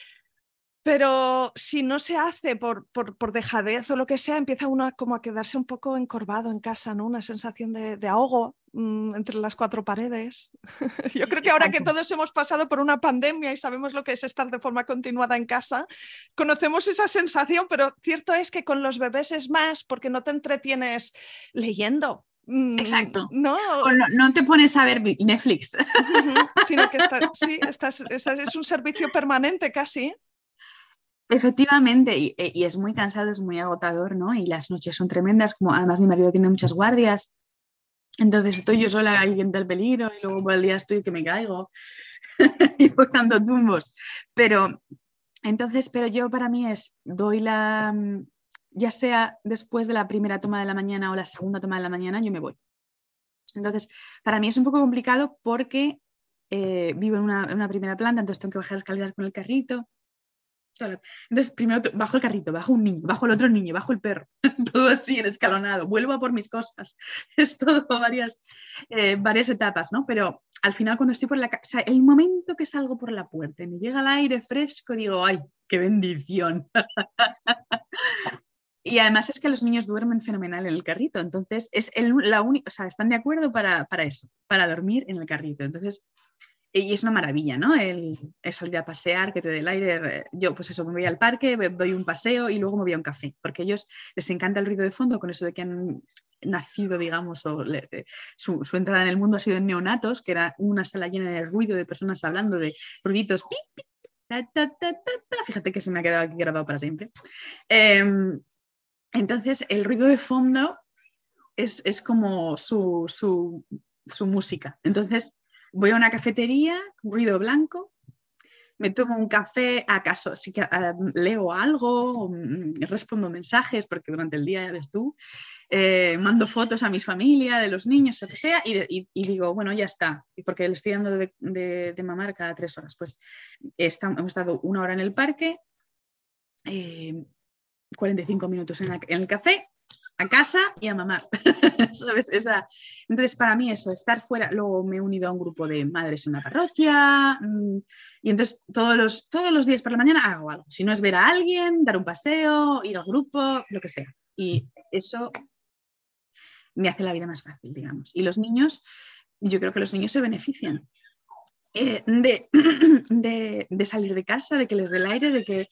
D: Pero si no se hace por, por, dejadez o lo que sea, empieza uno como a quedarse un poco encorvado en casa, ¿no? Una sensación de, ahogo mm, entre las cuatro paredes. [LAUGHS] Yo creo que ahora que todos hemos pasado por una pandemia y sabemos lo que es estar de forma continuada en casa, conocemos esa sensación, pero cierto es que con los bebés es más porque no te entretienes leyendo.
A: Mm, Exacto. No, no, te pones a ver Netflix.
D: Sino que [LAUGHS] sí, es un servicio permanente casi.
A: Efectivamente, eh, y, es muy cansado, es muy agotador, ¿no? Y las noches son tremendas, como además mi marido tiene muchas guardias, entonces estoy yo sola ahí en el peligro y luego por el día estoy que me caigo [LAUGHS] y voy tumbos. Pero entonces, pero yo para mí es, doy la, ya sea después de la primera toma de la mañana o la segunda toma de la mañana, yo me voy. Entonces, para mí es un poco complicado porque eh, vivo en una, primera planta, entonces tengo que bajar escaleras con el carrito entonces, primero bajo el carrito, bajo un niño, bajo el otro niño, bajo el perro, [LAUGHS] todo así en escalonado, vuelvo a por mis cosas. [LAUGHS] Es todo varias, eh, varias etapas, ¿no? Pero al final cuando estoy por la casa, el momento que salgo por la puerta y me llega el aire fresco, digo, ¡ay, qué bendición! [LAUGHS] y además es que los niños duermen fenomenal en el carrito, entonces es el, la única, o sea, están de acuerdo para, para eso, para dormir en el carrito. Entonces, y es una maravilla, ¿no? El, salir a pasear, que te dé el aire. Yo, pues eso, me voy al parque, doy un paseo y luego me voy a un café, porque a ellos les encanta el ruido de fondo, con eso de que han nacido, digamos, o eh, su, entrada en el mundo ha sido en neonatos, que era una sala llena de ruido de personas hablando de ruiditos, fíjate que se me ha quedado aquí grabado para siempre. Em, entonces, el ruido de fondo es, es como su, su, su música. Entonces, voy a una cafetería, ruido blanco, me tomo un café, acaso sí ah, leo algo, mm, respondo mensajes, porque durante el día ves tú, eh, mando fotos a mis familia, de los niños, lo que sea, y, digo, bueno, ya está, porque le estoy dando de, de, mamar cada tres horas. Pues hemos estado una hora en el parque, 45 eh, minutos en, en el café, a casa y a mamar. [LAUGHS] Entonces, para mí eso, estar fuera, luego me he unido a un grupo de madres en la parroquia mm, y entonces todos los, todos los días por la mañana hago algo. Si no es ver a alguien, dar un paseo, ir al grupo, lo que sea. Y eso me hace la vida más fácil, digamos. Y los niños, yo creo que los niños se benefician. Eh, de, [CLEARS THROAT] de, de, salir de casa, de que les dé el aire, de que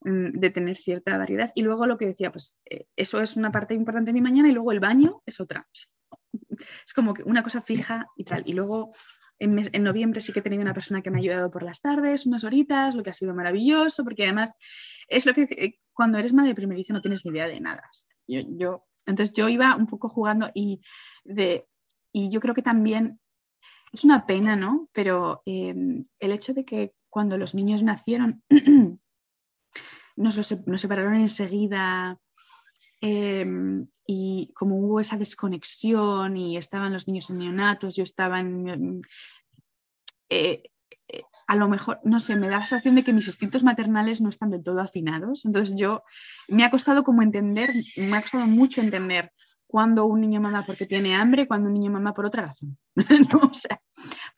A: de tener cierta variedad. Y luego lo que decía, pues eh, eso es una parte importante de mi mañana y luego el baño es otra. Es como que una cosa fija y tal. Y luego en, en, noviembre sí que he tenido una persona que me ha ayudado por las tardes, unas horitas, lo que ha sido maravilloso, porque además es lo que eh, cuando eres madre primeriza no tienes ni idea de nada. Yo, yo, entonces yo iba un poco jugando y, de, y yo creo que también es una pena, ¿no? Pero eh, el hecho de que cuando los niños nacieron [CLEARS THROAT] nos, separaron enseguida em, y como hubo esa desconexión y estaban los niños en neonatos, yo estaba en... Eh, eh, a lo mejor, no sé, me da la sensación de que mis instintos maternales no están del todo afinados. Entonces yo me ha costado como entender, me ha costado mucho entender cuando un niño mama porque tiene hambre, cuando un niño mama por otra razón. [LAUGHS] o sea,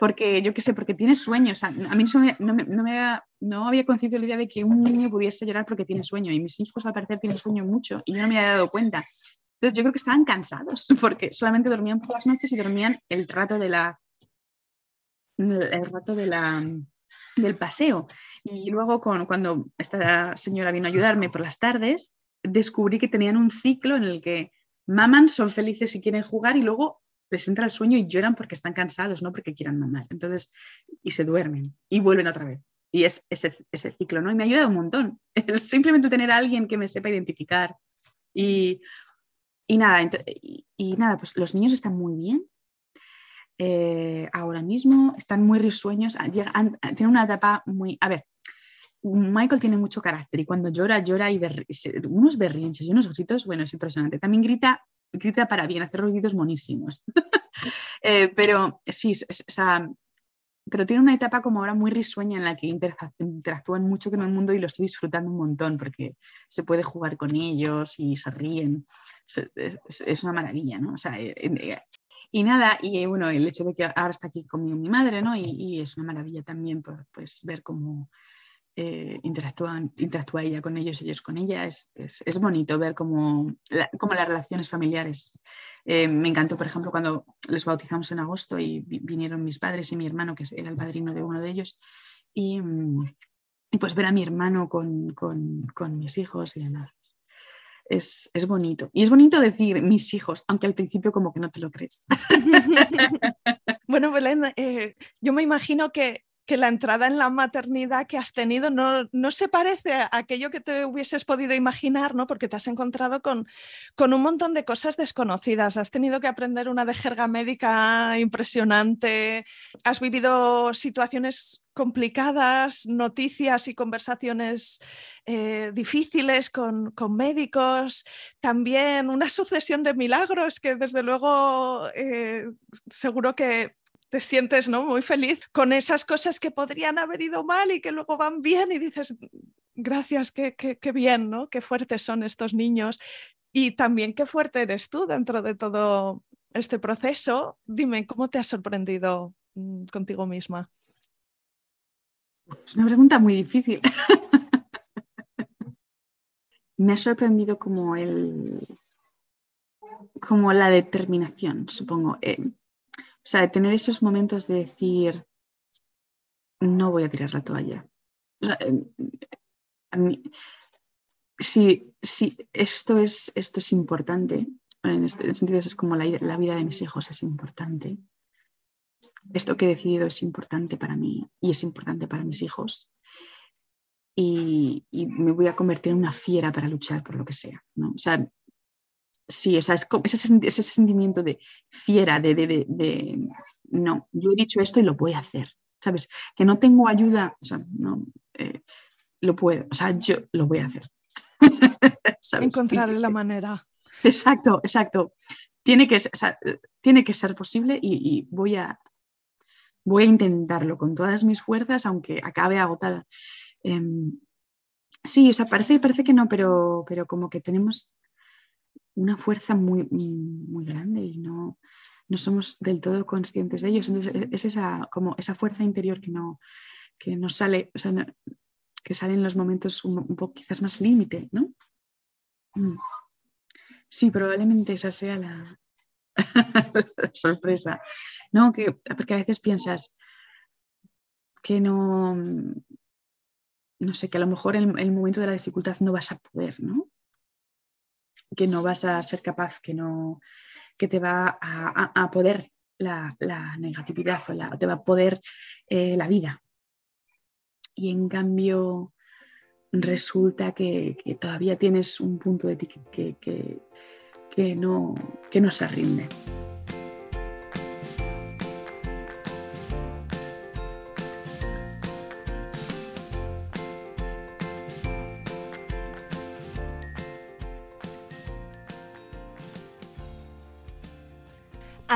A: porque yo qué sé, porque tiene sueño. a mí no, me, no, había, no había concebido la idea de que un niño pudiese llorar porque tiene sueño. Y mis hijos al parecer tienen sueño mucho y yo no me había dado cuenta. Entonces yo creo que estaban cansados [LAUGHS] porque solamente dormían por las noches y dormían el rato de la el rato de la, del paseo. Y luego con, cuando esta señora vino a ayudarme por las tardes, descubrí que tenían un ciclo en el que maman, son felices y quieren jugar y luego les entra el sueño y lloran porque están cansados, no porque quieran mamar. Entonces, y se duermen y vuelven otra vez. Y es ese, ciclo, ¿no? Y me ha ayudado un montón. [LAUGHS] simplemente tener a alguien que me sepa identificar. Y, nada, y, nada, pues los niños están muy bien. Eh, ahora mismo están muy risueños, tienen una etapa muy... A ver, Michael tiene mucho carácter y cuando llora, llora y unos berrinches y unos gritos, bueno, es impresionante. También grita, grita para bien, hace ruidos monísimos. [LAUGHS] Eh, pero sí, pero tiene una etapa como ahora muy risueña en la que interactúan mucho con el mundo y lo estoy disfrutando un montón porque se puede jugar con ellos y se ríen. Es, una maravilla, ¿no? O sea, eh, eh, y nada, y bueno, el hecho de que ahora está aquí conmigo mi madre, ¿no? Y, y es una maravilla también pues, ver cómo eh, interactúan, interactúa ella con ellos, ellos con ella. Es, bonito ver cómo, las relaciones familiares. Eh, me encantó, por ejemplo, cuando les bautizamos en agosto y vinieron mis padres y mi hermano, que era el padrino de uno de ellos, y, pues ver a mi hermano con, mis hijos y demás. Es, es, bonito. Y es bonito decir mis hijos, aunque al principio como que no te lo crees. [LAUGHS]
B: bueno, Belén, eh, yo me imagino que que la entrada en la maternidad que has tenido no, no, se parece a aquello que te hubieses podido imaginar, ¿no? Porque te has encontrado con, con un montón de cosas desconocidas. Has tenido que aprender una de jerga médica impresionante. Has vivido situaciones complicadas, noticias y conversaciones eh, difíciles con, con, médicos, también una [LAUGHS] sucesión de milagros que desde luego eh, seguro que te sientes ¿no? muy feliz con esas cosas que podrían haber ido mal y que luego van bien y dices, gracias, qué, qué, bien, ¿no? Qué fuertes son estos niños. Y también qué fuerte eres tú dentro de todo este proceso. Dime, ¿cómo te has sorprendido mm, contigo misma?
A: Es una pregunta muy difícil. [LAUGHS] Me ha sorprendido como el como la determinación, supongo. Eh, o sea, tener esos momentos de decir, no voy a tirar la toalla. si, esto, es, esto es importante, en este sentido es como la, vida de mis hijos es importante, esto que he decidido es importante para mí y es importante para mis hijos. Y, me voy a convertir en una fiera para luchar por lo que sea. ¿no? O sea, sí, ese, ese, sentimiento de fiera, de, no, yo he dicho esto y lo voy a hacer, ¿sabes? Que no tengo ayuda, o sea, no, eh, lo puedo, o sea, yo lo voy a hacer. [LAUGHS]
B: Encontrar la manera.
A: Exacto, exacto. Tiene que, tiene que ser posible y, voy, a, voy a intentarlo con todas mis fuerzas, aunque acabe agotada. Em, sí, o parece, parece que no, pero, pero como que tenemos una fuerza muy, muy grande y no, no somos del todo conscientes de ellos. Entonces, es esa, como esa fuerza interior que no, que no sale, o sea, que sale en los momentos un, poco quizás más límite, ¿no? Mm. Sí, probablemente esa sea la, [LAUGHS] sorpresa. No, que, porque a veces piensas que no, no sé, que a lo mejor en el momento de la dificultad no vas a poder, ¿no? Que no vas a ser capaz, que, no, que te va a, poder la, negatividad o te va a poder eh, la vida. Y en cambio resulta que, todavía tienes un punto de ti que, que, no, que no se rinde.